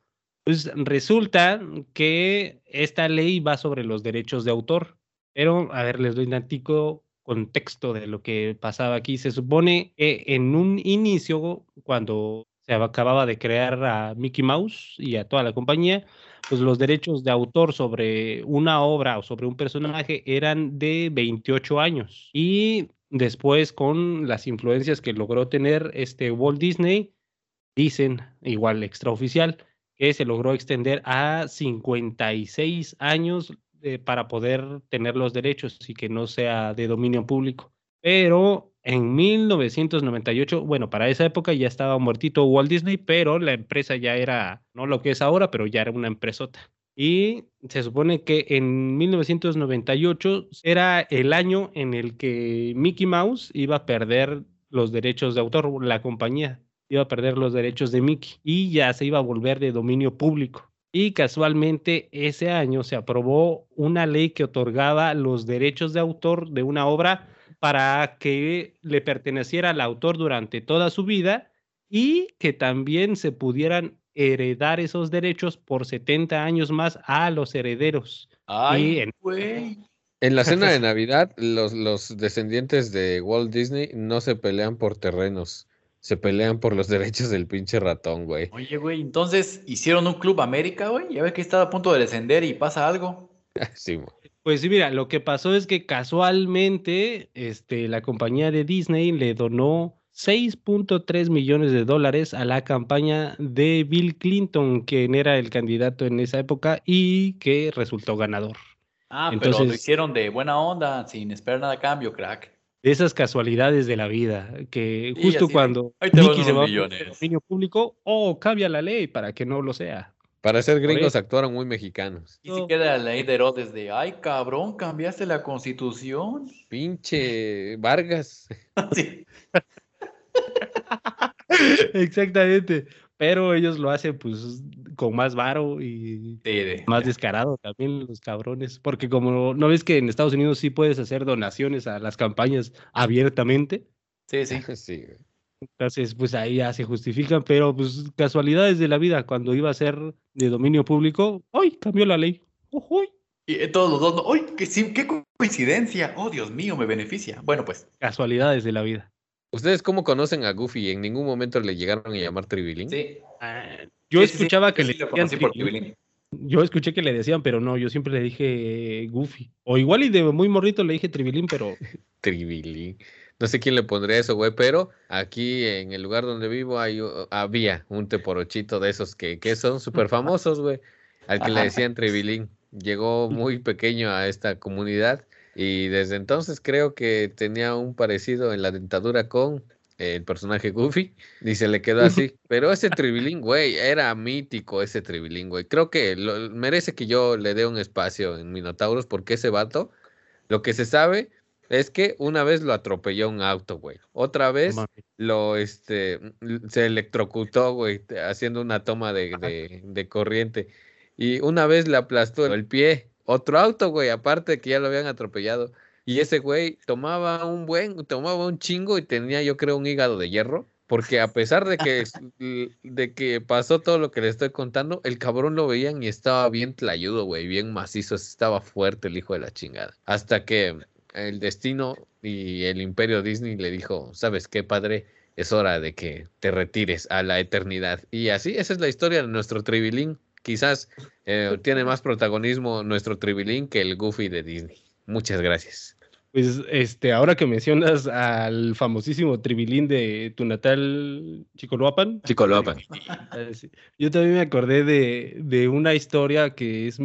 Pues resulta que esta ley va sobre los derechos de autor. Pero, a ver, les doy un tantico contexto de lo que pasaba aquí. Se supone que en un inicio, cuando se acababa de crear a Mickey Mouse y a toda la compañía, pues los derechos de autor sobre una obra o sobre un personaje eran de 28 años. Y después con las influencias que logró tener este Walt Disney, dicen, igual extraoficial, que se logró extender a 56 años para poder tener los derechos y que no sea de dominio público. Pero en 1998, bueno, para esa época ya estaba muertito Walt Disney, pero la empresa ya era, no lo que es ahora, pero ya era una empresota. Y se supone que en 1998 era el año en el que Mickey Mouse iba a perder los derechos de autor, la compañía iba a perder los derechos de Mickey y ya se iba a volver de dominio público. Y casualmente ese año se aprobó una ley que otorgaba los derechos de autor de una obra para que le perteneciera al autor durante toda su vida y que también se pudieran heredar esos derechos por 70 años más a los herederos. Ay, en. En la cena de [LAUGHS] Navidad, los, los descendientes de Walt Disney no se pelean por terrenos, se pelean por los [LAUGHS] derechos del pinche ratón, güey. Oye, güey, entonces hicieron un Club América, güey. Ya ves que está a punto de descender y pasa algo. [LAUGHS] Sí, güey. Pues sí, mira, lo que pasó es que casualmente este, la compañía de Disney le donó 6.3 millones de dólares a la campaña de Bill Clinton, quien era el candidato en esa época y que resultó ganador. Ah, pero lo hicieron de buena onda, sin esperar nada a cambio, crack. De esas casualidades de la vida, que justo cuando "Ahí te van Mickey se va a millones". dominio público, o cambia la ley para que no lo sea. Para ser gringos actuaron muy mexicanos. Y si queda la ley de Herodes de, ay, cabrón, cambiaste la constitución. Pinche Vargas. [LAUGHS] Sí. [LAUGHS] Exactamente. Pero ellos lo hacen pues con más varo y Sí, de- más descarado también los cabrones. Porque como no ves que en Estados Unidos sí puedes hacer donaciones a las campañas abiertamente. sí, sí. [LAUGHS] Sí. Entonces, pues ahí ya se justifican, pero pues casualidades de la vida, cuando iba a ser de dominio público, ¡ay! cambió la ley. ¡Ujuy! Y eh, todos los dos, ¡ay, qué coincidencia! ¡Oh, Dios mío, me beneficia! Bueno, pues, Casualidades de la vida. ¿Ustedes cómo conocen a Goofy? ¿En ningún momento le llegaron a llamar Tribilín? sí. Ah, Yo Sí, sí, sí, escuchaba que yo le decían por Tribilín. Yo escuché que le decían, pero no, yo siempre le dije eh, Goofy. O igual y de muy morrito le dije Tribilín, pero [LAUGHS] Tribilín. No sé quién le pondría eso, güey, pero aquí en el lugar donde vivo hay, uh, había un teporochito de esos que, que son súper famosos, güey, al que le decían Tribilín. Llegó muy pequeño a esta comunidad y desde entonces creo que tenía un parecido en la dentadura con el personaje Goofy y se le quedó así. Pero ese Tribilín, güey, era mítico ese Tribilín, güey. Creo que lo- merece que yo le dé un espacio en Minotauros porque ese vato, lo que se sabe es que una vez lo atropelló un auto, güey. Otra vez lo, este, se electrocutó, güey, haciendo una toma de, de, de corriente. Y una vez le aplastó el pie. Otro auto, güey, aparte de que ya lo habían atropellado. Y ese güey tomaba un buen, tomaba un chingo y tenía, yo creo, un hígado de hierro. Porque a pesar de que, [LAUGHS] de que pasó todo lo que le estoy contando, el cabrón lo veían y estaba bien tlayudo, güey, bien macizo, estaba fuerte el hijo de la chingada. Hasta que el destino y el imperio Disney le dijo, ¿sabes qué, padre? Es hora de que te retires a la eternidad. Y así, esa es la historia de nuestro Tribilín. Quizás eh, tiene más protagonismo nuestro Tribilín que el Goofy de Disney. Muchas gracias. Pues este, ahora que mencionas al famosísimo Tribilín de tu natal Chicoloapan, Chicoloapan. yo también me acordé de, de una historia que es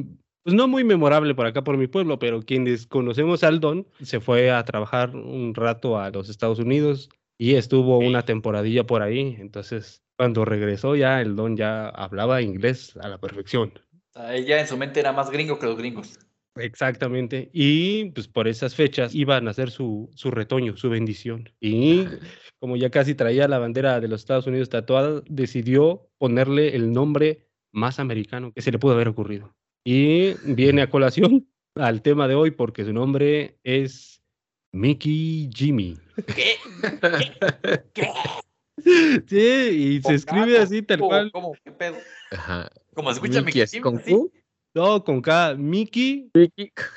pues no muy memorable por acá por mi pueblo, pero quienes conocemos al Don se fue a trabajar un rato a los Estados Unidos y estuvo una temporadilla por ahí. Entonces, cuando regresó ya el Don ya hablaba inglés a la perfección. Ella en su mente era más gringo que los gringos. Exactamente. Y pues por esas fechas iban a hacer su, su retoño, su bendición. Y [LAUGHS] como ya casi traía la bandera de los Estados Unidos tatuada, decidió ponerle el nombre más americano que se le pudo haber ocurrido. Y viene a colación [LAUGHS] al tema de hoy porque su nombre es Mickey Jimmy. ¿Qué? [LAUGHS] [LAUGHS] Sí, y se escribe así tal ¿Cómo, cual. ¿Cómo? ¿Qué pedo? Ajá. ¿Cómo se escucha Mickey, ¿es Mickey con así? Q? No, con K, Mickey,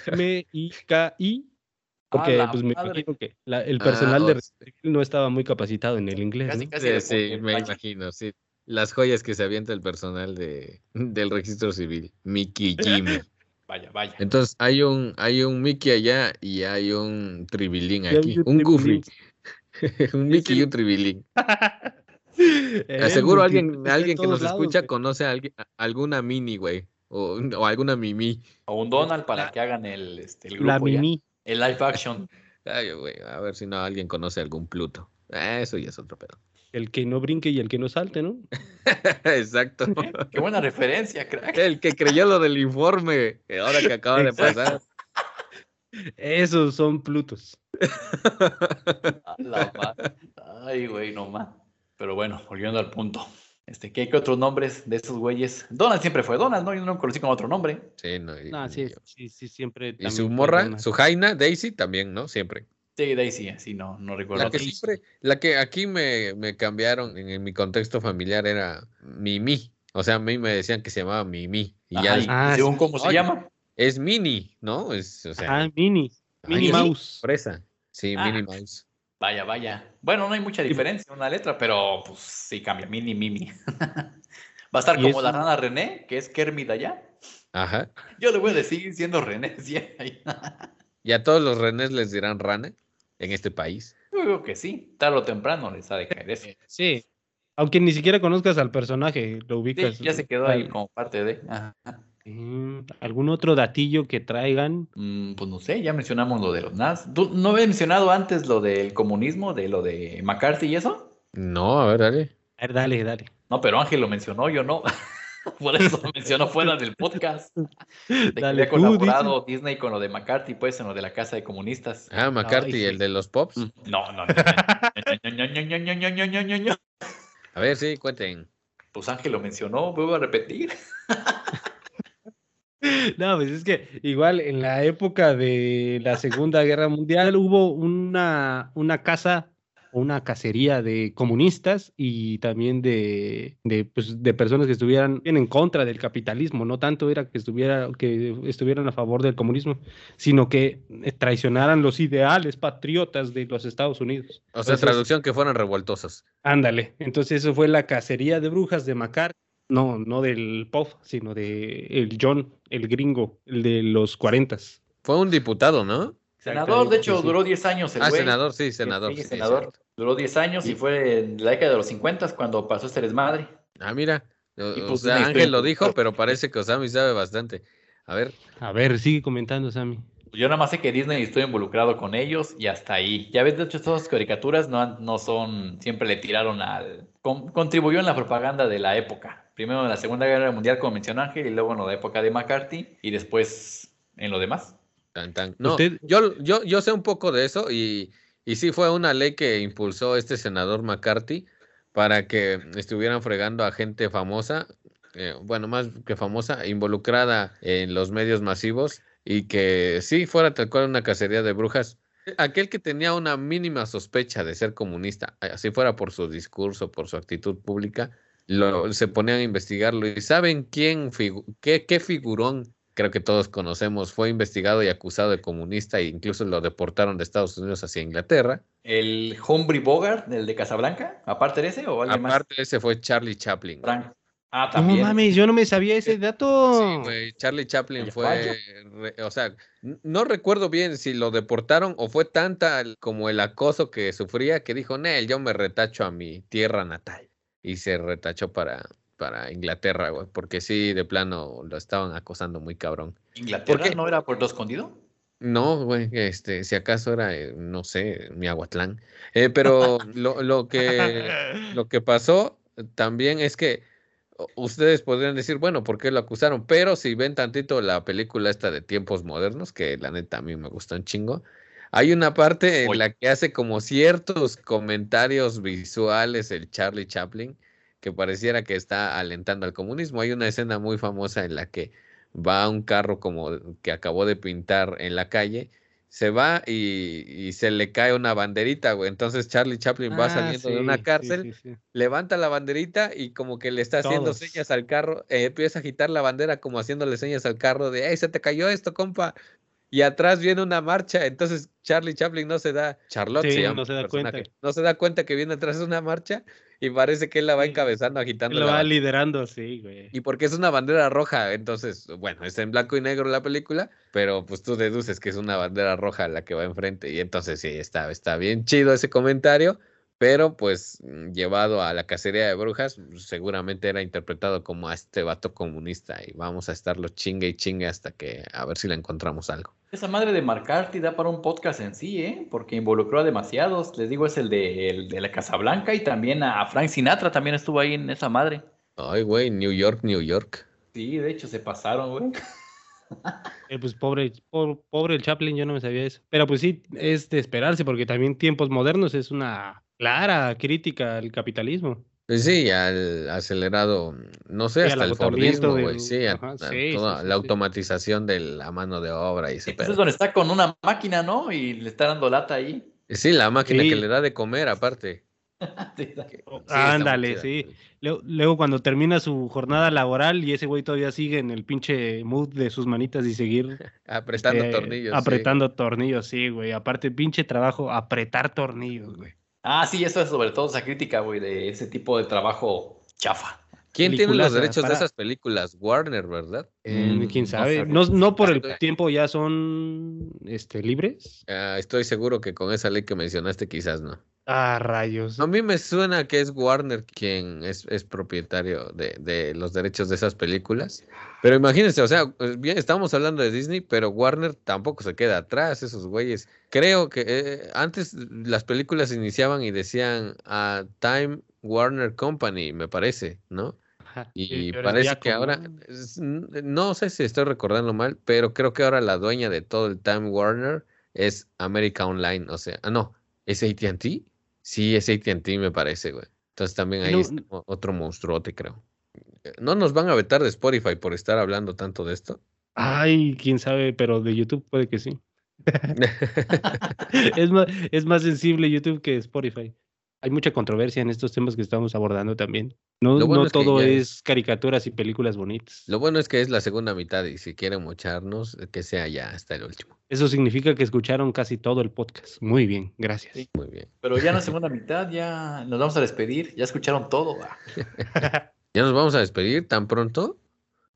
M-I-K-I, Porque pues me madre. imagino que la- el Ah, personal de Resident no estaba muy capacitado en el inglés, Casi, ¿no? casi Sí, sí, me vaya. imagino, sí. Las joyas que se avienta el personal de, del registro civil. Mickey [LAUGHS] Jimmy. Vaya, vaya. Entonces hay un, hay un Mickey allá y hay un Tribilín hay aquí. un Un Goofy. [LAUGHS] Un Mickey y un Tribilín. [LAUGHS] Eh, Aseguro multi- alguien, alguien que nos lados, escucha güey. conoce a alguien, a- alguna mini, güey. O, o alguna mimi. O un Donald para que hagan el, este, el grupo La ya. Mimi. El live action. [LAUGHS] Ay, güey, a ver si no alguien conoce algún Pluto. Ah, Eso ya es otro pedo. El que no brinque y el que no salte, ¿no? Exacto. Qué buena referencia, crack. El que creyó lo del informe, ahora que acaba de pasar. Esos son Plutos. A la madre. Ay, güey, no más. Pero bueno, volviendo al punto. Este, ¿qué, qué otros nombres de esos güeyes? Donald siempre fue Donald, ¿no? Yo no lo conocí con otro nombre. Sí, no, y, No, sí, sí, sí, siempre. y su morra, su Jaina, Daisy también, ¿no? Siempre. Sí, Daisy, sí, no, no recuerdo. La que otro. siempre, la que aquí me, me cambiaron en, en mi contexto familiar era Mimi. O sea, a mí me decían que se llamaba Mimi. Y ya Ajá, es- y Ah, según sí. cómo se Oye. llama. es Mini, ¿no? Es, o sea, Ah, Mini. Mini ay, Mouse. Sorpresa. Sí, Ah. Minnie Mouse. Vaya, vaya. Bueno, no hay mucha diferencia en una letra, pero pues sí cambia. Mini, Mimi. [LAUGHS] Va a estar como la rana René, que es Kermit allá. Ajá. Yo le voy a decir siendo René. [LAUGHS] sí. Y a todos los renés les dirán rana en este país. Yo creo que sí. Tarde o temprano les ha de caer eso. [LAUGHS] Sí. Aunque ni siquiera conozcas al personaje, lo Sí, ubicas. ya se quedó ahí como parte de. Ajá. ¿Algún otro datillo que traigan? Pues no sé, ya mencionamos lo de los NAS. ¿Tú no habías mencionado antes lo del comunismo, de lo de McCarthy y eso? No, a ver, dale. A ver, dale, dale. No, pero Ángel lo mencionó, yo no. Por eso lo mencionó fuera del podcast. De había colaborado. Disney con lo de McCarthy, pues, en lo de la Casa de Comunistas. Ah, McCarthy, el de los Pops. No, no, no. no. a ver, sí, cuenten. Pues Ángel lo mencionó, vuelvo a repetir. No, pues es que igual en la época de la Segunda Guerra Mundial hubo una, una casa, una cacería de comunistas y también de, de, pues, de personas que estuvieran bien en contra del capitalismo. No tanto era que, estuviera, que estuvieran a favor del comunismo, sino que eh, traicionaran los ideales patriotas de los Estados Unidos. O sea, Entonces, traducción que fueran revoltosos. Ándale, entonces eso fue la cacería de brujas de Macar. No, no del Pop, sino de el John, el gringo, el de los cuarentas. Fue un diputado, ¿no? Senador, de hecho, Sí. duró 10 años el Ah, güey. senador, sí, senador. Sí, sí, es senador. Duró 10 años y fue en la década de los 50 cuando pasó este desmadre. Ah, mira. O, Y o pues sea, una Ángel lo dijo, poquito- pero parece que Osami sabe bastante. A ver, A ver, sigue comentando, Sammy. Yo nada más sé que Disney estuvo involucrado con ellos y hasta ahí. Ya ves, de hecho, todas las caricaturas no, han- no son, siempre le tiraron al... con- contribuyó en la propaganda de la época. Primero en la Segunda Guerra Mundial, como mencionó Ángel, y luego en la época de McCarthy, y después en lo demás. tan, tan. No, Usted- yo, yo, yo sé un poco de eso y, y sí fue una ley que impulsó este senador McCarthy para que estuvieran fregando a gente famosa, eh, bueno, más que famosa, involucrada en los medios masivos y que sí fuera tal cual una cacería de brujas. Aquel que tenía una mínima sospecha de ser comunista, así fuera por su discurso, por su actitud pública, lo, se ponían a investigarlo. ¿Y saben quién, figu- qué, qué figurón, creo que todos conocemos, fue investigado y acusado de comunista e incluso lo deportaron de Estados Unidos hacia Inglaterra? ¿El Humphrey Bogart, el de Casablanca? ¿Aparte de ese o alguien más? Aparte, ese fue Charlie Chaplin. Frank. Ah, No mames, yo no me sabía ese dato. Sí, güey, Charlie Chaplin fue, re- o sea, no recuerdo bien si lo deportaron o fue tanta como el acoso que sufría que dijo, Nel, yo me retacho a mi tierra natal. Y se retachó para, para Inglaterra, güey, porque sí, de plano lo estaban acosando muy cabrón. ¿Inglaterra no era Puerto Escondido? No, güey, este, si acaso era, eh, no sé, Miahuatlán. Eh, pero [LAUGHS] lo, lo que, lo que pasó también es que ustedes podrían decir, bueno, ¿por qué lo acusaron? Pero si ven tantito la película esta de tiempos modernos, que la neta a mí me gustó un chingo, hay una parte en Oye. la que hace como ciertos comentarios visuales el Charlie Chaplin que pareciera que está alentando al comunismo. Hay una escena muy famosa en la que va un carro como que acabó de pintar en la calle, se va y, y se le cae una banderita, güey. Entonces Charlie Chaplin va Ah, saliendo de una cárcel, sí, sí. levanta la banderita y como que le está haciendo señas al carro, eh, empieza a agitar la bandera como haciéndole señas al carro de, ¡ay, se te cayó esto, compa! Y atrás viene una marcha, entonces Charlie Chaplin no se da, Charlotte Sí, se llama no se da cuenta. no se da cuenta que viene atrás una marcha y parece que él la va encabezando, agitando Lo va liderando, sí, güey. Y porque es una bandera roja, entonces, bueno, está en blanco y negro la película, pero pues tú deduces que es una bandera roja la que va enfrente. Y entonces sí, está, está bien chido ese comentario, pero pues mm, llevado a la cacería de brujas, seguramente era interpretado como a este vato comunista y vamos a estarlo chingue y chingue hasta que a ver si le encontramos algo. Esa madre de McCarthy da para un podcast en sí, ¿eh? Porque involucró a demasiados. Les digo, es el de, el de la Casa Blanca y también a Frank Sinatra también estuvo ahí en esa madre. Ay, güey, New York, New York. Sí, de hecho se pasaron, güey. [LAUGHS] Eh, pues pobre, po- pobre el Chaplin, yo no me sabía eso. Pero pues sí, es de esperarse, porque también tiempos modernos es una clara crítica al capitalismo. Pues sí, al acelerado, no sé, Sí, hasta el Fordismo, güey, del- sí, sí, sí, toda sí, la sí. automatización de la mano de obra y ese Entonces pedo. es donde está con una máquina, ¿no? Y le está dando lata ahí. Sí, la máquina que le da de comer, aparte. [LAUGHS] Ándale, sí. Luego, luego cuando termina su jornada laboral y ese güey todavía sigue en el pinche mood de sus manitas y seguir [LAUGHS] Apretando eh, tornillos. sí. apretando tornillos, sí, güey. Aparte, pinche trabajo, apretar tornillos, güey. Ah, sí, eso es sobre todo esa crítica, güey, de ese tipo de trabajo chafa. ¿Quién tiene los derechos de esas películas? Warner, ¿verdad? Eh, Mm, ¿Quién sabe? No, no por el tiempo ya son este, libres. Ah, estoy seguro que con esa ley que mencionaste quizás no. Ah, rayos. A mí me suena que es Warner quien es, es propietario de, de los derechos de esas películas. Pero imagínense, o sea, pues, bien, estamos hablando de Disney, pero Warner tampoco se queda atrás, esos güeyes. Creo que eh, antes las películas iniciaban y decían a Time Warner Company, me parece, ¿no? Y es parece que ahora, no sé si estoy recordando mal, pero creo que ahora la dueña de todo el Time Warner es America Online, o sea, ah, no, ¿es AT&T? Sí, es AT&T me parece, güey. Entonces también ahí No, está otro monstruote, creo. Eh, ¿No nos van a vetar de Spotify por estar hablando tanto de esto? Ay, quién sabe, pero de YouTube puede que sí. [LAUGHS] [LAUGHS] Es más, es más sensible YouTube que Spotify. Hay mucha controversia en estos temas que estamos abordando también. No, Lo bueno no es que todo es caricaturas y películas bonitas. Lo bueno es que es la segunda mitad y si quieren mocharnos, eh, que sea ya hasta el último. Eso significa que escucharon casi todo el podcast. Muy bien, gracias. Sí. Muy bien. Pero ya en la segunda mitad ya nos vamos a despedir. Ya escucharon todo. [LAUGHS] ¿Ya nos vamos a despedir tan pronto?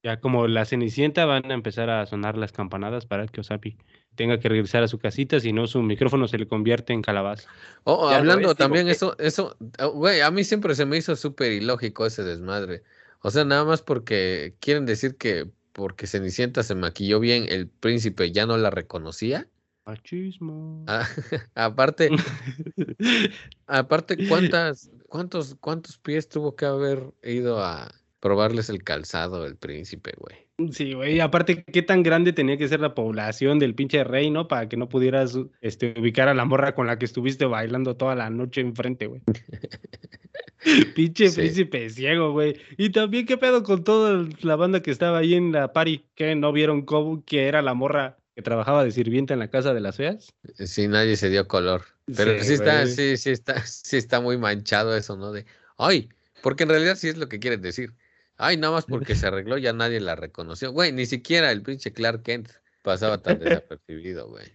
Ya como la Cenicienta van a empezar a sonar las campanadas para que Osapi tenga que regresar a su casita, si no su micrófono se le convierte en calabaza. Oh, hablando también que- eso, eso, ah, güey, a mí siempre se me hizo súper ilógico ese desmadre. O sea, nada más porque quieren decir que porque Cenicienta se maquilló bien, el príncipe ya no la reconocía. Machismo. Ah, [LAUGHS] aparte, [LAUGHS] aparte, ¿cuántas, cuántos, cuántos pies tuvo que haber ido a probarles el calzado el príncipe, güey? Sí, güey, aparte, ¿qué tan grande tenía que ser la población del pinche rey, no? Para que no pudieras este, ubicar a la morra con la que estuviste bailando toda la noche enfrente, güey. [LAUGHS] pinche Sí. príncipe ciego, güey. Y también, ¿qué pedo con toda la banda que estaba ahí en la party? ¿Que no vieron cómo que era la morra que trabajaba de sirvienta en la casa de las feas? Sí, nadie se dio color. Pero Sí, sí, está, sí, sí está, [LAUGHS] sí está muy manchado eso, ¿no? De, ay, porque en realidad sí es lo que quieren decir. Ay, nada más porque se [LAUGHS] arregló ya nadie la reconoció. Güey, ni siquiera el pinche Clark Kent pasaba tan desapercibido, güey.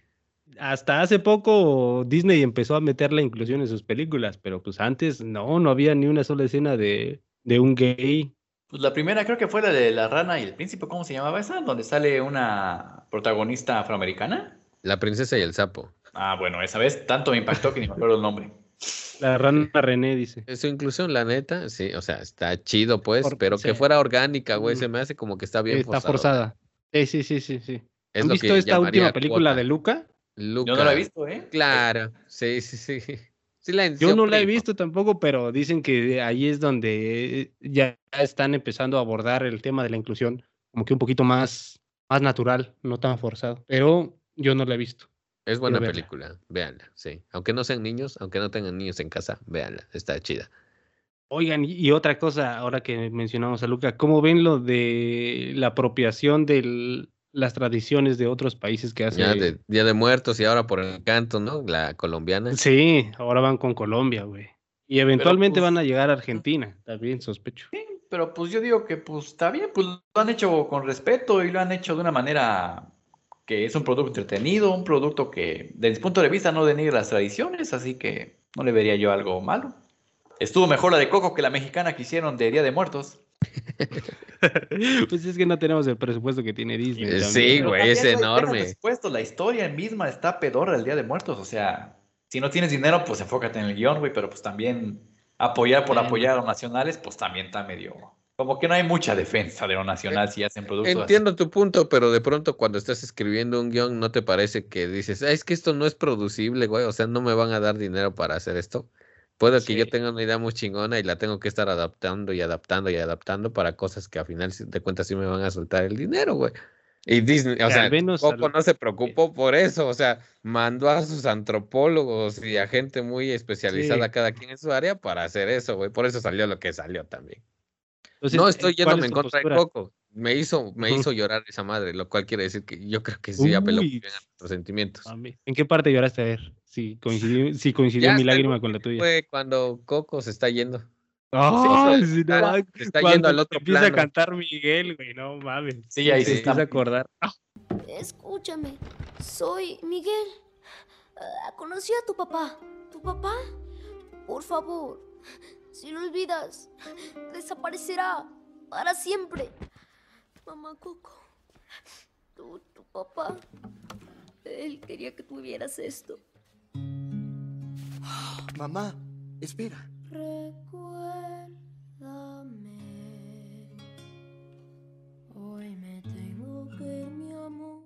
Hasta hace poco Disney empezó a meter la inclusión en sus películas, pero pues antes no, no había ni una sola escena de, de un gay. Pues la primera creo que fue la de la rana y el príncipe, ¿cómo se llamaba esa? Donde sale una protagonista afroamericana. La princesa y el sapo. Ah, bueno, esa vez tanto me impactó que ni me acuerdo el nombre. La rana René dice. Su inclusión, la neta, sí, o sea, está chido, pues, Por- pero que fuera orgánica, güey, Mm. se me hace como que está bien Está forzado. forzada. Sí, sí, sí, sí, sí. Es ¿Han visto que esta última película cuota. de Luca? Luca. Yo no la he visto, ¿eh? Claro, sí, sí, sí. Sí la Yo no la he visto tampoco, pero dicen que ahí es donde ya están empezando a abordar el tema de la inclusión, como que un poquito más, más natural, no tan forzado. Pero yo no la he visto. Es buena película, véanla, sí. Aunque no sean niños, aunque no tengan niños en casa, véanla, está chida. Oigan, y- otra cosa, ahora que mencionamos a Luca, ¿cómo ven lo de la apropiación de las tradiciones de otros países que hace? Ya de Día de Muertos y ahora por el canto, ¿no? La colombiana. Sí, ahora van con Colombia, güey. Y eventualmente pues- van a llegar a Argentina, también sospecho. Pero pues yo digo que pues está bien, pues lo han hecho con respeto y lo han hecho de una manera que es un producto entretenido, un producto que, desde mi punto de vista, no denigra las tradiciones, así que no le vería yo algo malo. Estuvo mejor la de Coco que la mexicana que hicieron de Día de Muertos. [LAUGHS] pues es que no tenemos el presupuesto que tiene Disney. Eh, también. Sí, güey, es enorme. presupuesto, la historia misma está pedorra del Día de Muertos, o sea, si no tienes dinero, pues enfócate en el guion, güey, pero pues también apoyar por apoyar a los nacionales, pues también está medio... Como que no hay mucha defensa de lo nacional si hacen productos así. Entiendo tu punto, pero de pronto cuando estás escribiendo un guion, ¿no te parece que dices, "Ah, es que esto no es producible, güey? O sea, no me van a dar dinero para hacer esto. Puede que yo tenga una idea muy chingona y la tengo que estar adaptando y adaptando y adaptando para cosas que a final de cuentas sí me van a soltar el dinero, güey. Y Disney, o sea, al- no se preocupó por eso, o sea, mandó a sus antropólogos y a gente muy especializada Sí. cada quien en su área para hacer eso, güey. Por eso salió lo que salió también. Entonces, No eh, estoy ¿cuál yéndome es en contra de? Coco. Me hizo, me hizo llorar esa madre, lo cual quiere decir que yo creo que sí apeló bien a nuestros sentimientos. Mami, ¿En qué parte lloraste? A ver, si coincidió, si coincidió Ya mi lágrima con la tuya. Fue cuando Coco se está yendo. Sí, no mames, se está cuando yendo al otro empieza plano. a cantar Miguel, güey, no mames. Sí, ahí se sí empieza está. a acordar. Escúchame, soy Miguel. Ah, conocí a tu papá. ¿Tu papá? Por favor, si lo olvidas, desaparecerá para siempre. Mamá Coco, tu, tu papá, él quería que tuvieras esto. Mamá, espera. Recuérdame. Hoy me tengo que ir, mi amor.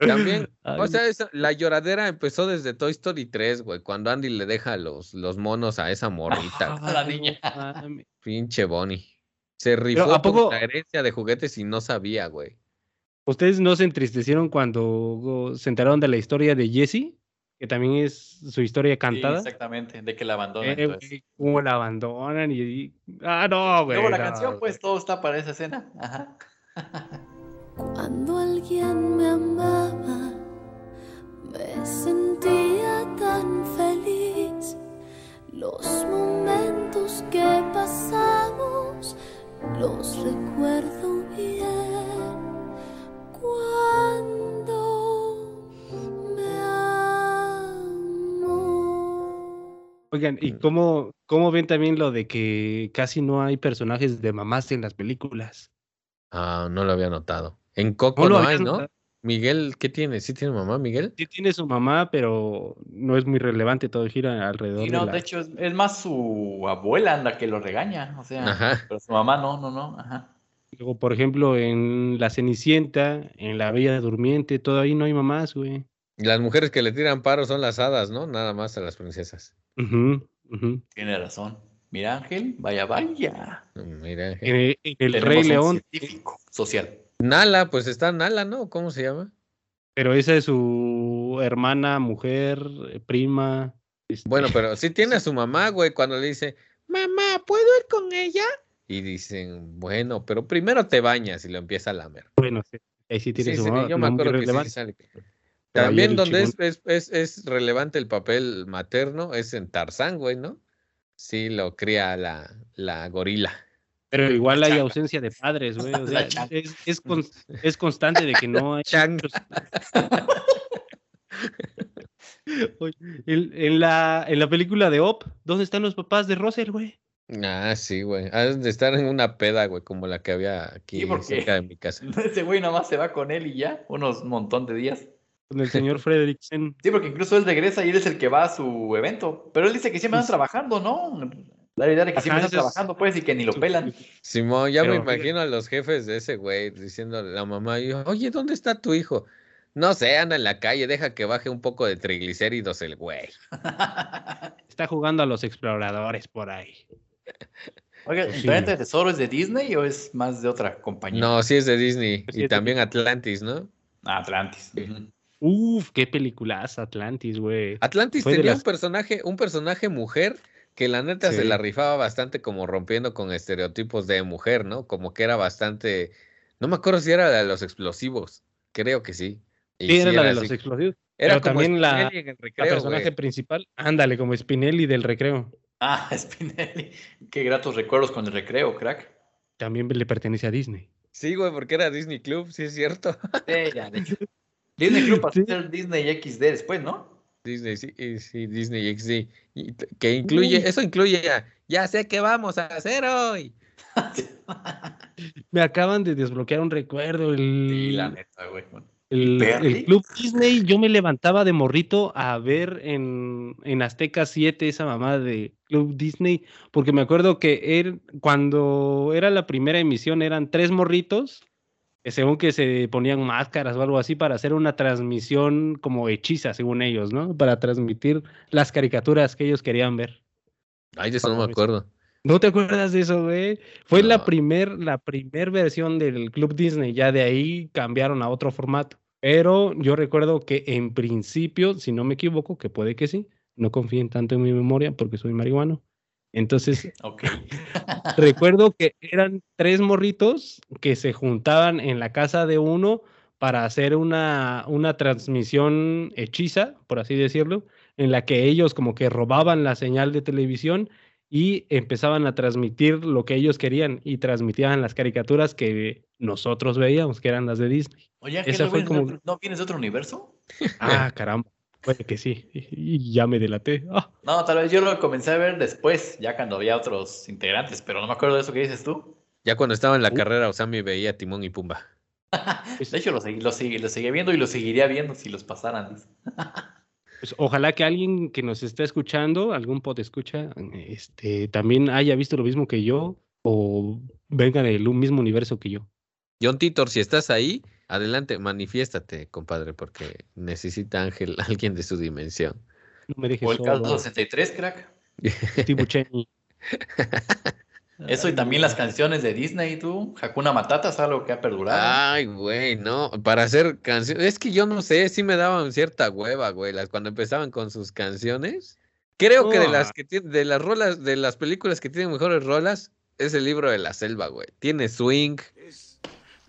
También, [LAUGHS] o sea, esa- la lloradera empezó desde Toy Story 3, güey, cuando Andy le deja los, los monos a esa morrita. A la niña. Pinche Bonnie. Se rifó ¿a por poco- la herencia de juguetes y no sabía, güey. ¿Ustedes no se entristecieron cuando se enteraron de la historia de Jessie? Que también es su historia Sí, cantada. exactamente, de que la abandonan. Eh, cómo la abandonan y, y- Ah, no, güey. Luego la no, canción, güey. pues todo está para esa escena. Ajá. [LAUGHS] Cuando alguien me amaba, me sentía tan feliz. Los momentos que pasamos los recuerdo bien. Cuando me amo. Oigan, ¿y cómo, cómo ven también lo de que casi no hay personajes de mamás en las películas? Ah, no lo había notado. En Coco No no, hay, ¿no? Miguel, ¿qué tiene? ¿Sí tiene mamá, Miguel? Sí tiene su mamá, pero no es muy relevante, todo gira alrededor Y de no, la... de hecho, es, es más su abuela la que lo regaña. O sea, Ajá. pero su mamá no, no, no. Ajá. Luego, por ejemplo, en La Cenicienta, en La Bella Durmiente, todo ahí no hay mamás, güey. Las mujeres que le tiran paro son las hadas, ¿no? Nada más a las princesas. Ujú. Tiene razón. Mira, Ángel, vaya, vaya. Mira. En el, en el Rey un León, científico social. Nala, pues está Nala, ¿no? ¿Cómo se llama? pero esa es su hermana, mujer, eh, prima. este, Bueno, pero sí tiene a [LAUGHS] su mamá, güey, cuando le dice, mamá, ¿puedo ir con ella? Y dicen, bueno, pero primero te bañas y lo empieza a lamer. Bueno, sí, ahí sí tiene Sí, su sí, mamá. yo me acuerdo que sí sale. También donde es, es, es, es relevante el papel materno es en Tarzán, güey, ¿no? Sí, lo cría la, la gorila. Pero igual hay changa. ausencia de padres, güey. O sea, es, es, cons- es constante de que no hay. Oye, En, en la, en la película de Op, ¿dónde están los papás de Russell, güey? Ah, sí, güey. Han de estar en una peda, güey, como la que había aquí Sí, porque- cerca de mi casa. [LAUGHS] Ese güey nomás se va con él y ya, unos montón de días. Con el señor Frederiksen. Sí, porque incluso él regresa y él es el que va a su evento. Pero él dice que siempre están trabajando, ¿no? La idea de que siempre ese están es trabajando, pues, y que ni lo pelan. Simón, ya me imagino a los jefes de ese güey diciendo a la mamá, y, oye, ¿dónde está tu hijo? No sé, anda en la calle, deja que baje un poco de triglicéridos el güey. [LAUGHS] Está jugando a los exploradores por ahí. [LAUGHS] Oiga, Pues ¿el sí. planeta de tesoro es de Disney o es más de otra compañía? No, sí es de Disney. Sí Y es de también Atlantis, ¿no? Ah, Atlantis. Ujú. Uf, qué peliculaza Atlantis, güey. Atlantis Fue tenía las- un personaje, un personaje mujer que la neta se la rifaba bastante como rompiendo con estereotipos de mujer, ¿no? Como que era bastante, no me acuerdo si era la de los explosivos, creo que sí. Y Sí, era sí la de así. los explosivos. Era pero como también la- La personaje güey. principal, ándale, como Spinelli del recreo. Ah, [LAUGHS] Spinelli. Qué gratos recuerdos con el recreo, crack. También le pertenece a Disney. Sí, güey, porque era Disney Club, sí es cierto. Sí, ya, de hecho. Disney Club [LAUGHS] pasó a ser Disney XD después, ¿no? Disney, sí, sí, Disney XD. y que incluye, eso incluye ya, ya sé qué vamos a hacer hoy. [LAUGHS] Me acaban de desbloquear un recuerdo. El, Sí, la neta, güey. el, Club Disney, yo me levantaba de morrito a ver en, en Azteca 7 esa mamá de Club Disney, porque me acuerdo que er- cuando era la primera emisión eran tres morritos, que según que se ponían máscaras o algo así para hacer una transmisión como hechiza, según ellos, ¿no? Para transmitir las caricaturas que ellos querían ver. Ay, de eso no me acuerdo. ¿No te acuerdas de eso, güey? Fue la primer, la primer versión del Club Disney. Ya de ahí cambiaron a otro formato. Pero yo recuerdo que en principio, si no me equivoco, que puede que sí, no confíen tanto en mi memoria porque soy marihuano. Entonces, [LAUGHS] [LAUGHS] recuerdo que eran tres morritos que se juntaban en la casa de uno para hacer una, una transmisión hechiza, por así decirlo, en la que ellos como que robaban la señal de televisión y empezaban a transmitir lo que ellos querían y transmitían las caricaturas que nosotros veíamos, que eran las de Disney. Oye, Esa ¿no, fue como- ¿no vienes de otro universo? Ah, caramba, puede que sí. Y ya me delaté. Ah, No, tal vez yo lo comencé a ver después, ya cuando había otros integrantes, pero no me acuerdo de eso que dices tú. Ya cuando estaba en la Uh. carrera, Osami veía Timón y Pumba. [LAUGHS] De hecho, lo, seguí, lo, seguí, lo seguía viendo y lo seguiría viendo si los pasaran. [LAUGHS] Pues ojalá que alguien que nos esté escuchando, algún pod escucha, este, también haya visto lo mismo que yo o venga del un mismo universo que yo. John Titor, si estás ahí, adelante, manifiéstate, compadre, porque necesita Ángel [LAUGHS] alguien de su dimensión. No me dejes O el caso solo. 63, crack. Steve [LAUGHS] Buscemi. Eso y también las canciones de Disney, tú. Hakuna Matata es algo que ha perdurado. Ay, güey, no, para hacer canciones, es que yo no sé, sí me daban cierta hueva, güey, las cuando empezaban con sus canciones. Creo que de las que de las rolas, de las películas que tienen mejores rolas, es el libro de la selva, güey. Tiene swing,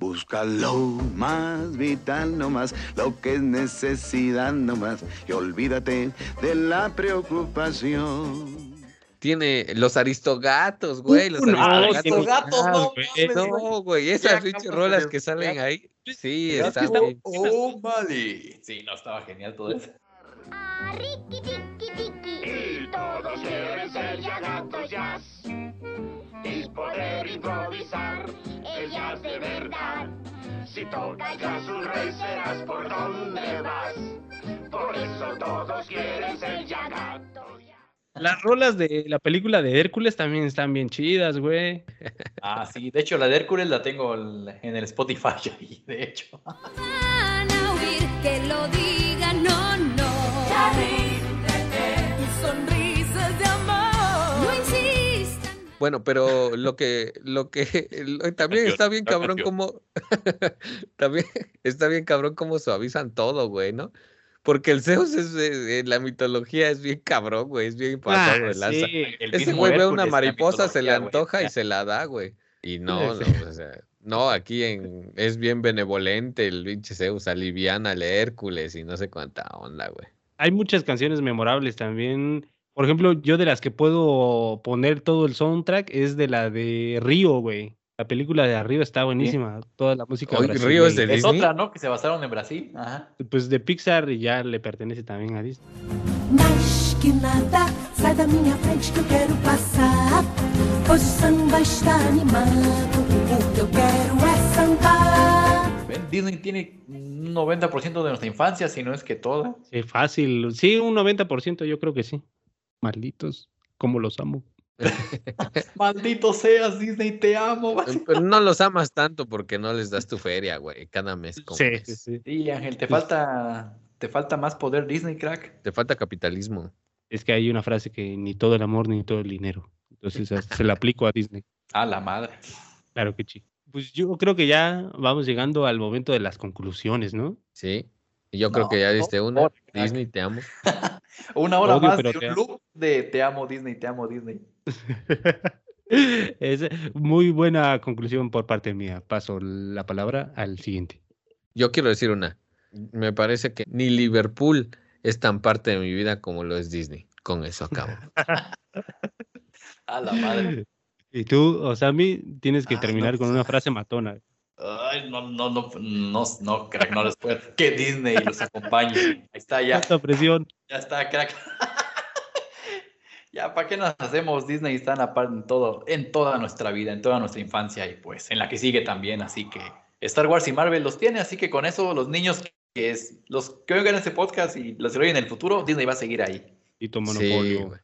Busca lo más vital nomás, lo que es necesidad nomás, y olvídate de la preocupación. tiene los aristogatos, güey, los no, aristogatos. tiene- gatos, no Ah, güey. No, güey, esas pinches rolas que salen ahí, sí, estuvo- bien. Oh, vale. Sí, no, estaba genial todo eso. Y todos quieren ser ya gatos jazz y poder improvisar el jazz de verdad. Si tocas jazz un rey serás por donde vas. Por eso todos quieren ser ya gatos jazz. Las rolas de la película de Hércules también están bien chidas, güey. Ah, sí. De hecho, la de Hércules la tengo en el Spotify ahí, de hecho. Van a oír que lo digan, Bueno, pero lo que, lo que lo- [LAUGHS] [LAUGHS] también está bien cabrón como, también está bien cabrón como suavizan todo, güey, ¿no? Porque el Zeus es, de- en la mitología es bien cabrón, güey, es bien pasado de lanza. Ah, sí. Ese güey ve una mariposa, se le güey. antoja y se la da, güey. Y no, Sí. no, o sea, no, aquí en, es bien benevolente el pinche Zeus, aliviana al Hércules y no sé cuánta onda, güey. Hay muchas canciones memorables también. Por ejemplo, yo de las que puedo poner todo el soundtrack es de la de Río, güey. La película de Arriba está buenísima. Toda la música Oye, Río es de brasileña. Es Disney? otra, ¿no? Que se basaron en Brasil. Ajá. Pues de Pixar y ya le pertenece también a Disney. Mais que nada, sai da minha frente que eu quero passar. Pois o samba está animado. O que eu quero é sambar. Disney tiene un 90% de nuestra infancia, si no es que toda. Sí, fácil. Sí, un 90% yo creo que sí. Malditos, como los amo. [LAUGHS] Maldito seas, Disney, te amo. Pero no los amas tanto porque no les das tu feria, güey, cada mes. Sí, comes. sí, sí. Sí, Ángel, te falta, te falta más poder Disney, crack. Te falta capitalismo. Es que hay una frase que ni todo el amor ni todo el dinero. Entonces se la aplico a Disney. [LAUGHS] A la madre. Claro que sí. Pues yo creo que ya vamos llegando al momento de las conclusiones, ¿no? Sí. Y yo creo No, que ya no, diste una. por crack. Disney, te amo. [LAUGHS] Una hora más pero de te un amo. loop de te amo Disney, te amo Disney. [LAUGHS] es muy buena conclusión por parte mía. Paso la palabra al siguiente. Yo quiero decir una. Me parece que ni Liverpool es tan parte de mi vida como lo es Disney. Con eso acabo. [LAUGHS] A la madre. Y tú, Osami, tienes que no, terminar con pues, una frase matona. Ay, no, no, no, no, no, crack, no les puedo. Que Disney los acompañe. Ahí está ya. Tanta presión. Ya está, crack. [LAUGHS] ya, ¿para qué nos hacemos? Disney está en, en todo, en toda nuestra vida, en toda nuestra infancia y pues en la que sigue también. Así que Star Wars y Marvel los tiene, así que con eso los niños que es los que oigan este podcast y los que lo oyen en el futuro, Disney va a seguir ahí. Y tu monopolio.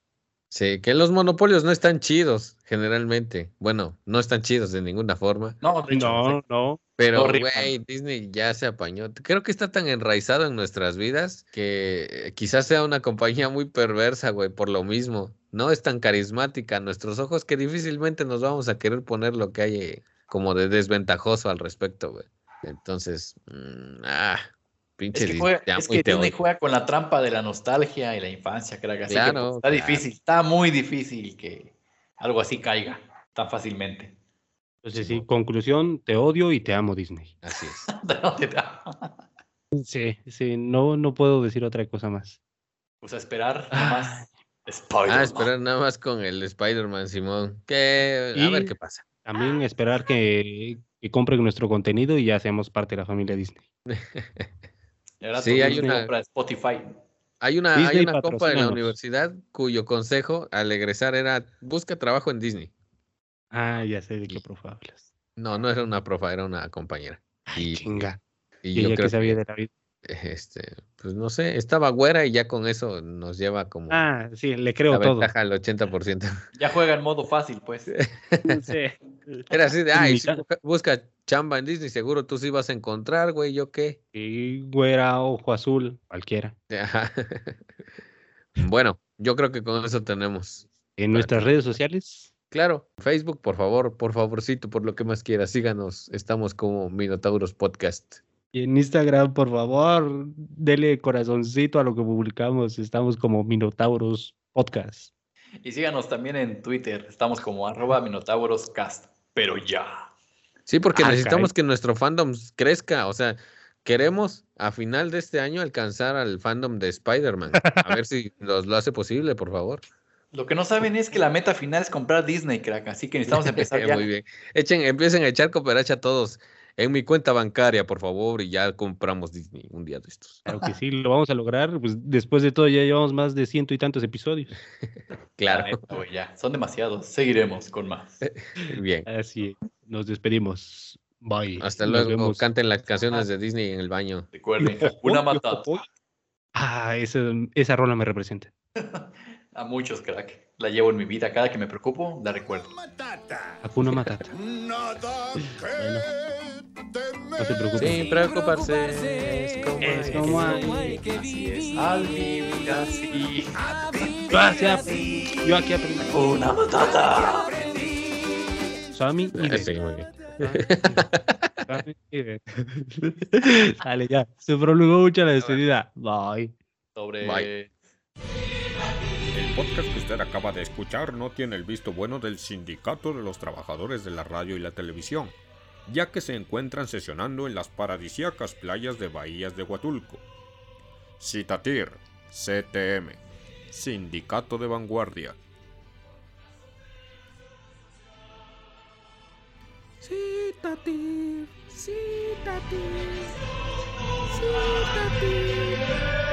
Sí, que los monopolios no están chidos, generalmente. Bueno, no están chidos de ninguna forma. No, no, no. Pero, No güey, Disney ya se apañó. Creo que está tan enraizado en nuestras vidas que quizás sea una compañía muy perversa, güey, por lo mismo. No es tan carismática a nuestros ojos que difícilmente nos vamos a querer poner lo que hay eh, como de desventajoso al respecto, güey. Entonces, mm, ah, pinche Es que, Disney, juega- es que Disney con la trampa de la nostalgia y la infancia, crack. Así que, pues, está claro. difícil, está muy difícil que algo así caiga tan fácilmente. Entonces, sí, conclusión, te odio y te amo, Disney. Así es. [LAUGHS] Sí, sí, no, no puedo decir otra cosa más. Pues a esperar nomás. Spoiler. Ah, esperar nada más con el Spider-Man, Simón. Que, a Y ver qué pasa. También esperar que, que compren nuestro contenido y ya seamos parte de la familia Disney. [LAUGHS] Ahora Sí, hay una- compra Spotify. Hay una, hay una compa de la universidad cuyo consejo al egresar era busca trabajo en Disney. Ah, ya sé de qué profe hablas. No, no era una profa, era una compañera. Y, Chinga. y Y yo ella creo que sabía que, de la vida. Este, pues no sé, estaba güera y ya con eso nos lleva como Ah, sí, le la creo todo. ventaja al 80%. [LAUGHS] Ya juega en modo fácil, pues. Sí. [LAUGHS] Era así de, ay, si busca- chamba en Disney, seguro tú sí vas a encontrar, güey, ¿yo qué? Y güera, ojo azul, cualquiera. [LAUGHS] Bueno, yo creo que con eso tenemos. En nuestras redes sociales, Claro, Facebook, por favor, por favorcito, por lo que más quieras, síganos. Estamos como Minotauros Podcast. Y en Instagram, por favor, dele corazoncito a lo que publicamos. Estamos como Minotauros Podcast. Y síganos también en Twitter. Estamos como arroba minotauroscast. Pero ya. Sí, porque Ah, necesitamos caray. que nuestro fandom crezca. O sea, queremos a final de este año alcanzar al fandom de Spider-Man. A ver si [LAUGHS] nos lo hace posible, por favor. Lo que no saben es que la meta final es comprar Disney, crack. Así que necesitamos empezar [LAUGHS] ya. Muy bien. Echen, empiecen a echar cooperacha todos en mi cuenta bancaria, por favor, y ya compramos Disney un día de estos. Claro que sí, lo vamos a lograr. Pues después de todo, ya llevamos más de ciento y tantos episodios. La [LAUGHS] Claro. güey, ya. Son demasiados. Seguiremos con más. [LAUGHS] Bien. Así es. Nos despedimos. Bye. Hasta Nos luego. vemos. Canten las canciones de Disney en el baño. Recuerden, [LAUGHS] una matata. Ah, esa, esa rola me representa. A muchos, crack. La llevo en mi vida. Cada que me preocupo, la recuerdo. Hakuna Matata. Nada No se preocupen. Sin preocuparse. Es como Es hay como que hay vivir. Al vivir así. Yo aquí aprendí. Yo aquí aprendí. Una matata. Y Ah, Sí, muy bien. Sammy y Ben. [LAUGHS] Dale, ya. Se prolongó mucho la despedida. Bye. Sobre. Bye. El podcast que usted acaba de escuchar no tiene el visto bueno del Sindicato de los Trabajadores de la Radio y la Televisión, ya que se encuentran sesionando en las paradisíacas playas de Bahías de Huatulco. Citatir, CTM, Sindicato de Vanguardia. Citatir, citatir, citatir.